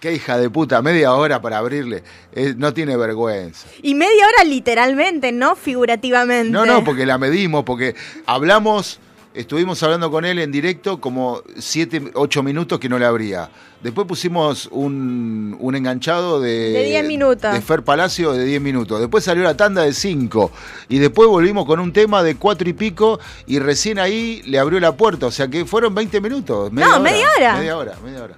Qué hija de puta, media hora para abrirle. Eh, no tiene vergüenza. y media hora literalmente, no figurativamente. No, no, porque la medimos, porque hablamos, estuvimos hablando con él en directo como 7, 8 minutos que no le abría. Después pusimos un, un enganchado de... De 10 minutos. De Fer Palacio de 10 minutos. Después salió la tanda de 5. Y después volvimos con un tema de 4 y pico y recién ahí le abrió la puerta. O sea que fueron 20 minutos. No, media hora. Media hora, media hora.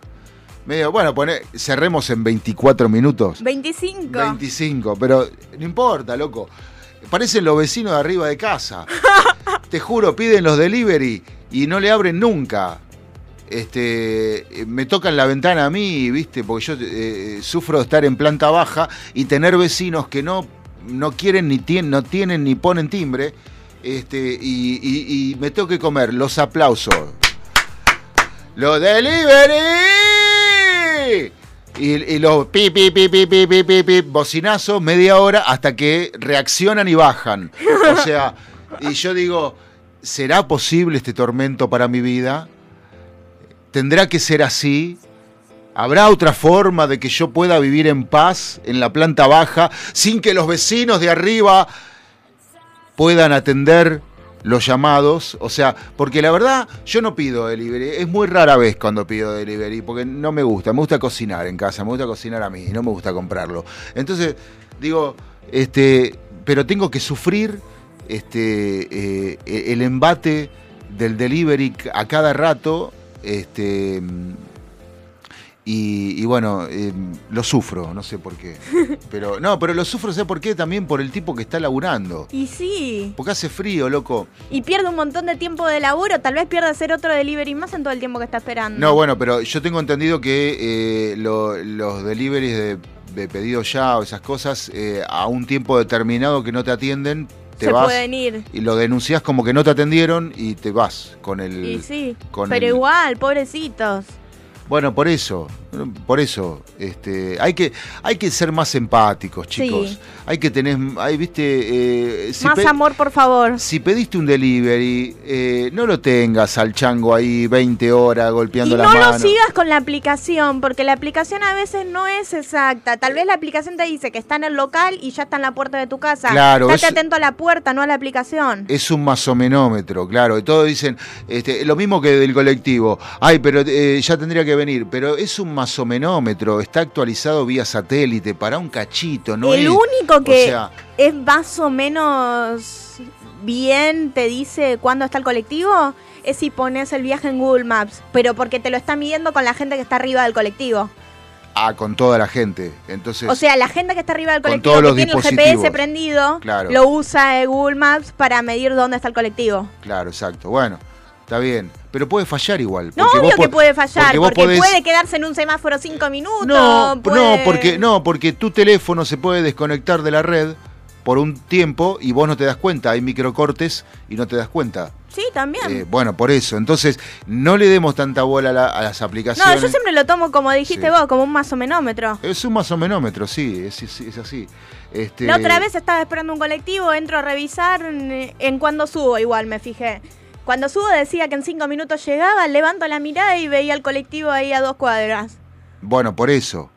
Media, bueno, pone, cerremos en 24 minutos. 25. 25, pero no importa, loco. Parecen los vecinos de arriba de casa. Te juro, piden los delivery y no le abren nunca. Este, eh, me tocan la ventana a mí, ¿viste? Porque yo eh, sufro de estar en planta baja y tener vecinos que no, no quieren ni tienen, no tienen ni ponen timbre. Este, y, y- y me tengo que comer los aplausos. ¡Los delivery! Y, los pi, pi, pi, pi, pi, bocinazos, media hora hasta que reaccionan y bajan. O sea, y yo digo, ¿será posible este tormento para mi vida? ¿Tendrá que ser así? ¿Habrá otra forma de que yo pueda vivir en paz en la planta baja sin que los vecinos de arriba puedan atender los llamados? O sea, porque la verdad yo no pido delivery, es muy rara vez cuando pido delivery, porque no me gusta, me gusta cocinar en casa, me gusta cocinar a mí, no me gusta comprarlo. Entonces, digo, este, pero tengo que sufrir este, eh, el embate del delivery a cada rato, este, y, y bueno, eh, lo sufro, no sé por qué. Pero, no, pero lo sufro, ¿sé por qué? También por el tipo que está laburando. Y sí. Porque hace frío, loco. Y pierde un montón de tiempo de laburo. Tal vez pierda hacer otro delivery más en todo el tiempo que está esperando. No, bueno, pero yo tengo entendido que eh, lo- los deliveries de, de pedido ya o esas cosas, eh, a un tiempo determinado que no te atienden, te Se vas pueden ir. y lo denuncias como que no te atendieron y te vas con el... Y sí. con Pero el- igual, pobrecitos. Bueno, por eso, por eso, este, hay que, hay que ser más empáticos, chicos. Sí. Hay que tener, hay, viste, eh, si Más amor, por favor. Si pediste un delivery, eh, no lo tengas al chango ahí 20 horas golpeando Y la no mano. lo sigas con la aplicación, porque la aplicación a veces no es exacta. Tal vez la aplicación te dice que está en el local y ya está en la puerta de tu casa. Claro, Estate es- atento a la puerta, no a la aplicación. Es un masomenómetro, claro. Y todos dicen, este, lo mismo que del colectivo. Ay, pero eh, ya tendría que venir. Pero es un masomenómetro, está actualizado vía satélite para un cachito, ¿no? el es- único que O sea, es más o menos bien te dice cuándo está el colectivo es si pones el viaje en Google Maps, pero porque te lo está midiendo con la gente que está arriba del colectivo. ah, con toda la gente. Entonces, O sea, la gente que está arriba del Con colectivo todos que los tiene el. GPS prendido, Claro. lo usa en Google Maps para medir dónde está el colectivo. claro, exacto. Bueno, está bien. Pero puede fallar igual. No, obvio que puede fallar, porque, podés- puede quedarse en un semáforo cinco minutos. No, puede- no, porque, no, porque tu teléfono se puede desconectar de la red por un tiempo y vos no te das cuenta. Hay microcortes y no te das cuenta. Sí, también. Eh, bueno, por eso. Entonces, no le demos tanta bola a, la- a las no, aplicaciones. yo siempre lo tomo como dijiste Sí. vos, como un masomenómetro. Es un masomenómetro, sí, es, es- es así. Este, La otra vez estaba esperando un colectivo, entro a revisar en, en cuando subo, igual me fijé. Cuando subo decía que en cinco minutos llegaba, levanto la mirada y veía el colectivo ahí a dos cuadras. Bueno, por eso.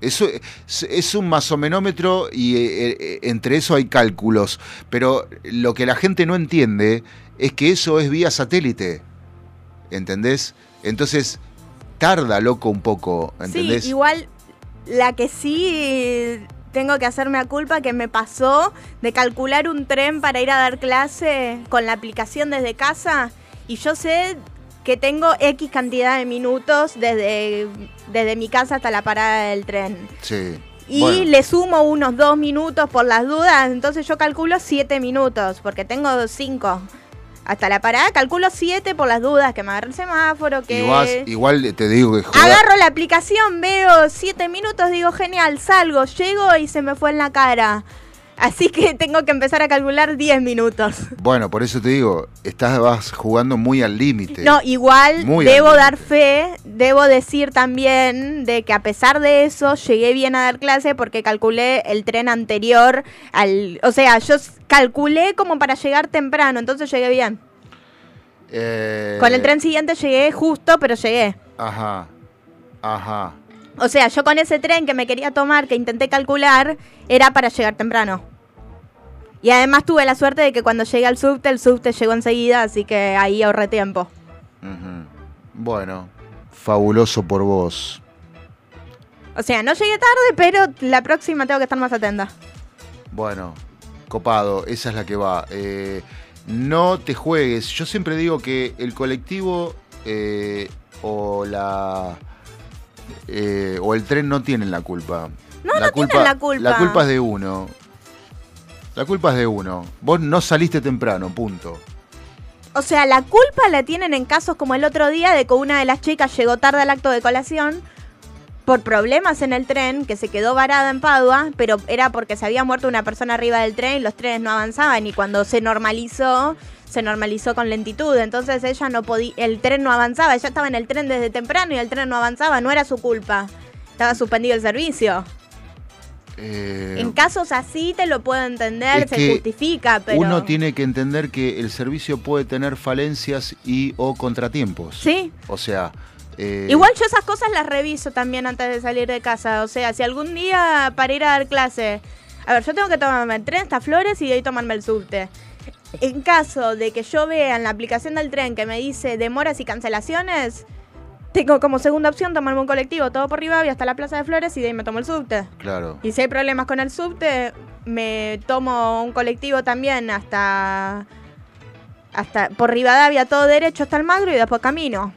Eso es, es un masomenómetro y eh, eh, entre eso hay cálculos. Pero lo que la gente no entiende es que eso es vía satélite. ¿Entendés? Entonces, tarda, loco, un poco. ¿Entendés? Sí, igual la que sí tengo que hacerme a culpa que me pasó de calcular un tren para ir a dar clase con la aplicación desde casa y yo sé que tengo X cantidad de minutos desde, desde mi casa hasta la parada del tren. Sí. Y Bueno. le sumo unos dos minutos por las dudas, entonces yo calculo siete minutos, porque tengo cinco. Hasta la parada calculo siete por las dudas, que me agarre el semáforo, que... Igual te digo que joda- Agarro la aplicación, veo siete minutos, digo genial, salgo, llego y se me fue en la cara. Así que tengo que empezar a calcular 10 minutos. Bueno, por eso te digo, estás vas jugando muy al límite. No, igual Muy debo dar fe, debo decir también de que a pesar de eso llegué bien a dar clase porque calculé el tren anterior al, o sea, yo calculé como para llegar temprano, entonces llegué bien. Eh, Con el tren siguiente llegué justo, pero llegué. Ajá. Ajá. O sea, yo con ese tren que me quería tomar, que intenté calcular, era para llegar temprano. Y además tuve la suerte de que cuando llegué al subte, el subte llegó enseguida, así que ahí ahorré tiempo. Bueno, fabuloso por vos. O sea, no llegué tarde, pero la próxima tengo que estar más atenta. Bueno, copado, esa es la que va. Eh, no te juegues. Yo siempre digo que el colectivo eh, o la eh, o el tren no tienen la culpa. No, la no tienen la culpa. La culpa es de uno. La culpa es de uno. Vos no saliste temprano, punto. O sea, la culpa la tienen en casos como el otro día de que una de las chicas llegó tarde al acto de colación por problemas en el tren, que se quedó varada en Padua, pero era porque se había muerto una persona arriba del tren y los trenes no avanzaban y cuando se normalizó, se normalizó con lentitud, entonces ella no podía, el tren no avanzaba, ella estaba en el tren desde temprano y el tren no avanzaba, no era su culpa, estaba suspendido el servicio. Eh, En casos así te lo puedo entender, se justifica, pero... Uno tiene que entender que el servicio puede tener falencias y o contratiempos. Sí. O sea, eh, Igual yo esas cosas las reviso también antes de salir de casa. O sea, si algún día para ir a dar clase. A ver, yo tengo que tomarme el tren hasta Flores y de ahí tomarme el subte. En caso de que yo vea en la aplicación del tren que me dice demoras y cancelaciones, tengo como segunda opción tomarme un colectivo todo por Rivadavia hasta la Plaza de Flores y de ahí me tomo el subte. Claro. Y si hay problemas con el subte, me tomo un colectivo también hasta hasta por Rivadavia todo derecho hasta el Magro y después camino.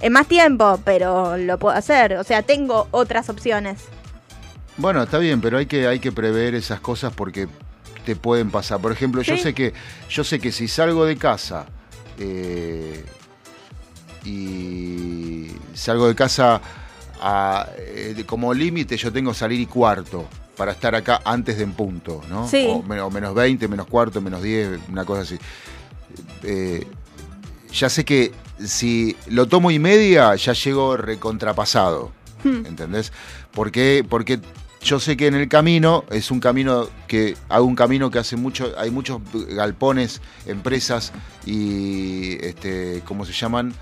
Es más tiempo, pero lo puedo hacer. O sea, tengo otras opciones. Bueno, está bien, pero hay que, hay que prever esas cosas porque te pueden pasar. Por ejemplo, yo sé que, yo sé que si salgo de casa eh, y salgo de casa a, eh, como límite, yo tengo salir y cuarto para estar acá antes de en punto, ¿no? Sí. O menos 20, menos cuarto, menos 10, una cosa así. Eh, ya sé que si lo tomo y media, ya llego recontrapasado. Hmm. ¿Entendés? Porque, porque yo sé que en el camino es un camino que hago un camino que hace mucho, hay muchos galpones, empresas y este, ¿cómo se llaman?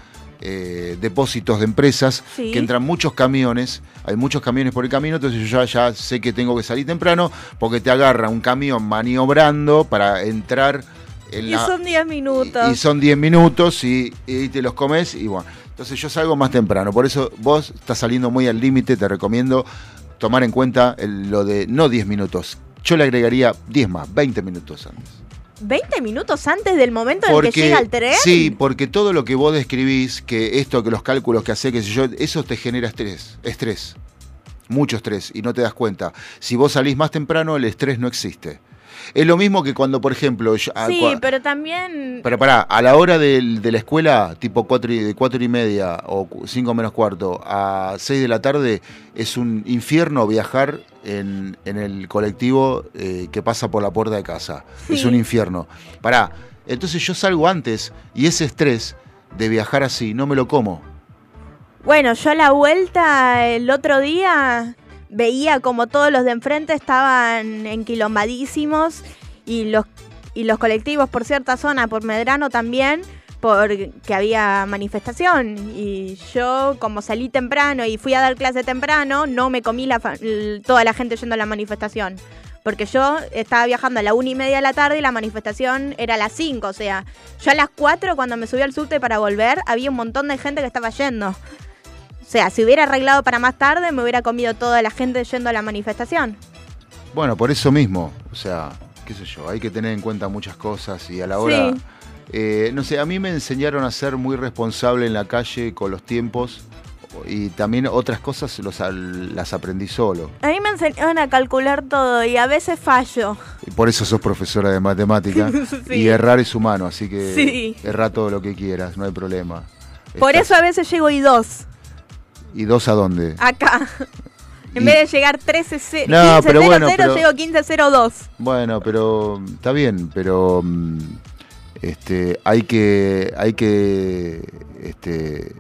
Eh, depósitos de empresas Sí. que entran muchos camiones, hay muchos camiones por el camino, entonces yo ya, ya sé que tengo que salir temprano porque te agarra un camión maniobrando para entrar en Y la, son 10 minutos. y son 10 minutos y, y te los comes y bueno. Entonces yo salgo más temprano. Por eso vos estás saliendo muy al límite. Te recomiendo tomar en cuenta el- lo de no 10 minutos. Yo le agregaría 10 más, 20 minutos antes. 20 minutos antes del momento en el que llega el tren. Sí, porque todo lo que vos describís, que esto, que los cálculos que hace, que yo, eso te genera estrés. Estrés. Mucho estrés y no te das cuenta. Si vos salís más temprano, el estrés no existe. Es lo mismo que cuando, por ejemplo, yo- a- Sí, cua- pero también. pero pará, a la hora del- de la escuela, tipo 4 y, de cuatro y media o 5 menos cuarto a 6 de la tarde, es un infierno viajar en, en el colectivo eh, que pasa por la puerta de casa. Es un infierno. Pará, entonces yo salgo antes y ese estrés de viajar así no me lo como. Bueno, yo a la vuelta el otro día veía como todos los de enfrente estaban enquilombadísimos y los, y los colectivos por cierta zona, por Medrano también, porque había manifestación. Y yo, como salí temprano y fui a dar clase temprano, no me comí la toda la gente yendo a la manifestación. Porque yo estaba viajando a la una y media de la tarde y la manifestación era a las 5. O sea, yo a las 4 cuando me subí al subte para volver, había un montón de gente que estaba yendo. O sea, si hubiera arreglado para más tarde, me hubiera comido toda la gente yendo a la manifestación. Bueno, por eso mismo, o sea, qué sé yo, hay que tener en cuenta muchas cosas y a la hora... Sí. eh, no sé, a mí me enseñaron a ser muy responsable en la calle con los tiempos y también otras cosas los, las aprendí solo. A mí me enseñaron a calcular todo y a veces fallo. Y por eso sos profesora de matemática Sí. y errar es humano, así que Sí. erra todo lo que quieras, no hay problema. Por Estás- eso a veces llego y dos ¿Y dos a dónde? acá. En Y- vez de llegar 13 0, No, 15 pero 0, bueno, 0, pero- llego 15 0 2. Bueno, pero está bien, pero mm, este, hay que, hay que, este,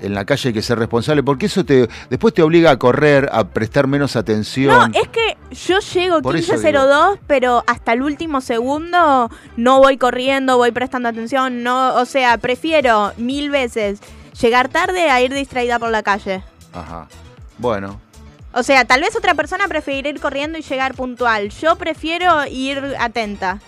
en la calle hay que ser responsable, porque eso te, después te obliga a correr, a prestar menos No, atención. es que yo llego Por eso 15 0 2, pero hasta el último segundo no voy corriendo, voy prestando atención, no, o sea, prefiero mil veces llegar tarde a ir distraída por la calle. Ajá. Bueno, O sea, tal vez otra persona preferirá ir corriendo y llegar puntual. Yo prefiero ir atenta.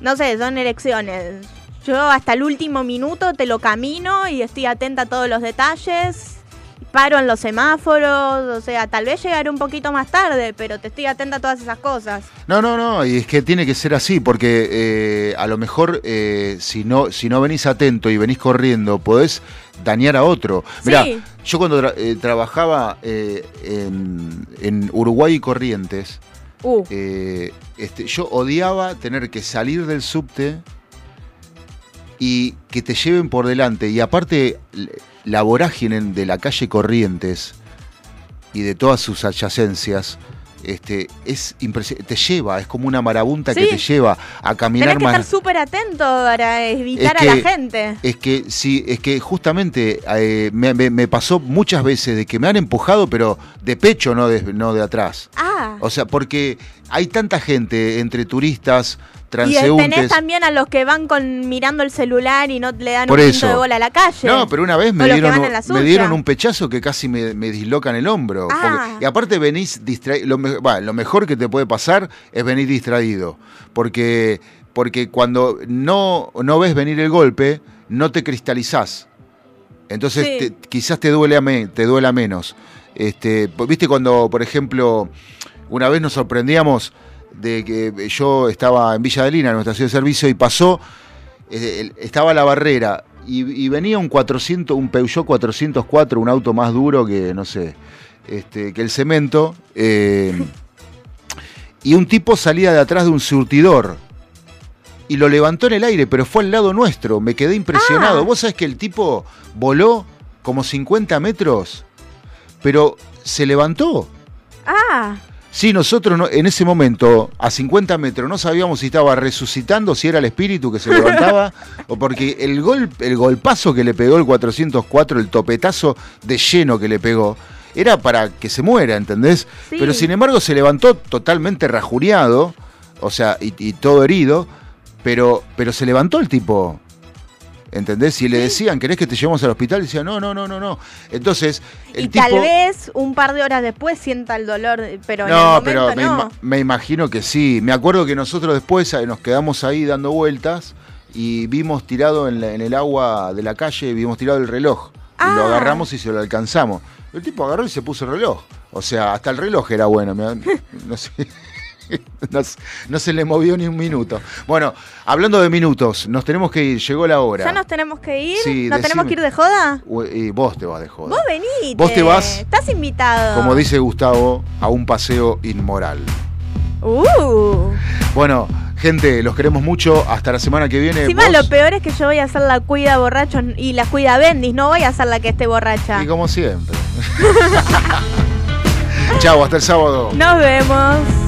No sé, son elecciones. Yo hasta el último minuto te lo camino y estoy atenta a todos los detalles. Paro en los semáforos, o sea, tal vez llegaré un poquito más tarde, pero te estoy atenta a todas esas cosas. No, no, no, y es que tiene que ser así, porque eh, a lo mejor eh, si, no, si no venís atento y venís corriendo, podés dañar a otro. Mirá, Sí. yo cuando tra- eh, trabajaba en, en Uruguay y Corrientes, Uh. este, yo odiaba tener que salir del subte y que te lleven por delante. Y aparte, la vorágine de la calle Corrientes y de todas sus adyacencias, este, es te lleva, es como una marabunta que te lleva a caminar Tenés que estar súper atento para evitar Es a la gente. Es que sí, es que justamente eh, me, me- me pasó muchas veces de que me han empujado, pero de pecho, no de, no de atrás. Ah, O sea, porque hay tanta gente entre turistas, y transeúntes. tenés también a los que van con mirando el celular y no le dan Por un eso. de bola a la calle. No, pero una vez me dieron, un, suya. me dieron un pechazo que casi me, me dislocan el hombro. Ah. Porque- y aparte venís distraído. Lo, me- bah, lo mejor que te puede pasar es venir distraído. Porque, porque cuando no, no ves venir el golpe, no te cristalizás. Entonces Sí. te- quizás te duele, a me- te duela menos. Este, ¿Viste cuando, por ejemplo, una vez nos sorprendíamos de que yo estaba en Villa de Lina, en nuestra estación de servicio, y pasó, eh, estaba la barrera, y, y venía un 400, un Peugeot 404, un auto más duro que, no sé, este, que el cemento, eh, y un tipo salía de atrás de un surtidor. Y lo levantó en el aire, pero fue al lado nuestro. Me quedé impresionado. Ah. Vos sabés que el tipo voló como 50 metros, pero se levantó. Ah, Sí, nosotros no- en ese momento, a 50 metros, no sabíamos si estaba resucitando, si era el espíritu que se levantaba, o porque el, gol, el golpazo que le pegó el 404, el topetazo de lleno que le pegó, era para que se muera, ¿entendés? Sí. Pero sin embargo se levantó totalmente rajureado, o sea, y, y todo herido, pero, pero se levantó el tipo. ¿Entendés? Y le decían, ¿querés que te llevemos al hospital? Y decía, no, no, no, no, no. Entonces, el y tipo. tal vez un par de horas después sienta el dolor, pero en No, el pero me, no. ima- me imagino que sí. Me acuerdo que nosotros después eh, nos quedamos ahí dando vueltas y vimos tirado en, la- en el agua de la calle, vimos tirado el reloj. Y lo Ah. agarramos y se lo alcanzamos. El tipo agarró y se puso el reloj. O sea, hasta el reloj era bueno. no, sé. No, se- no se le movió ni un minuto. Bueno, hablando de minutos, nos tenemos que ir. Llegó la hora. ¿Ya nos tenemos que ir? Sí, ¿Nos tenemos que ir de joda? Y vos te vas de joda. Vos venís. Vos te vas. Estás invitado. Como dice Gustavo, a un paseo inmoral. Uh. Bueno, gente, los queremos mucho. Hasta la semana que viene. Encima Vos- lo peor es que yo voy a ser la cuida borracho y la cuida bendis, no voy a ser la que esté borracha. Y como siempre. Chao, hasta el sábado. Nos vemos.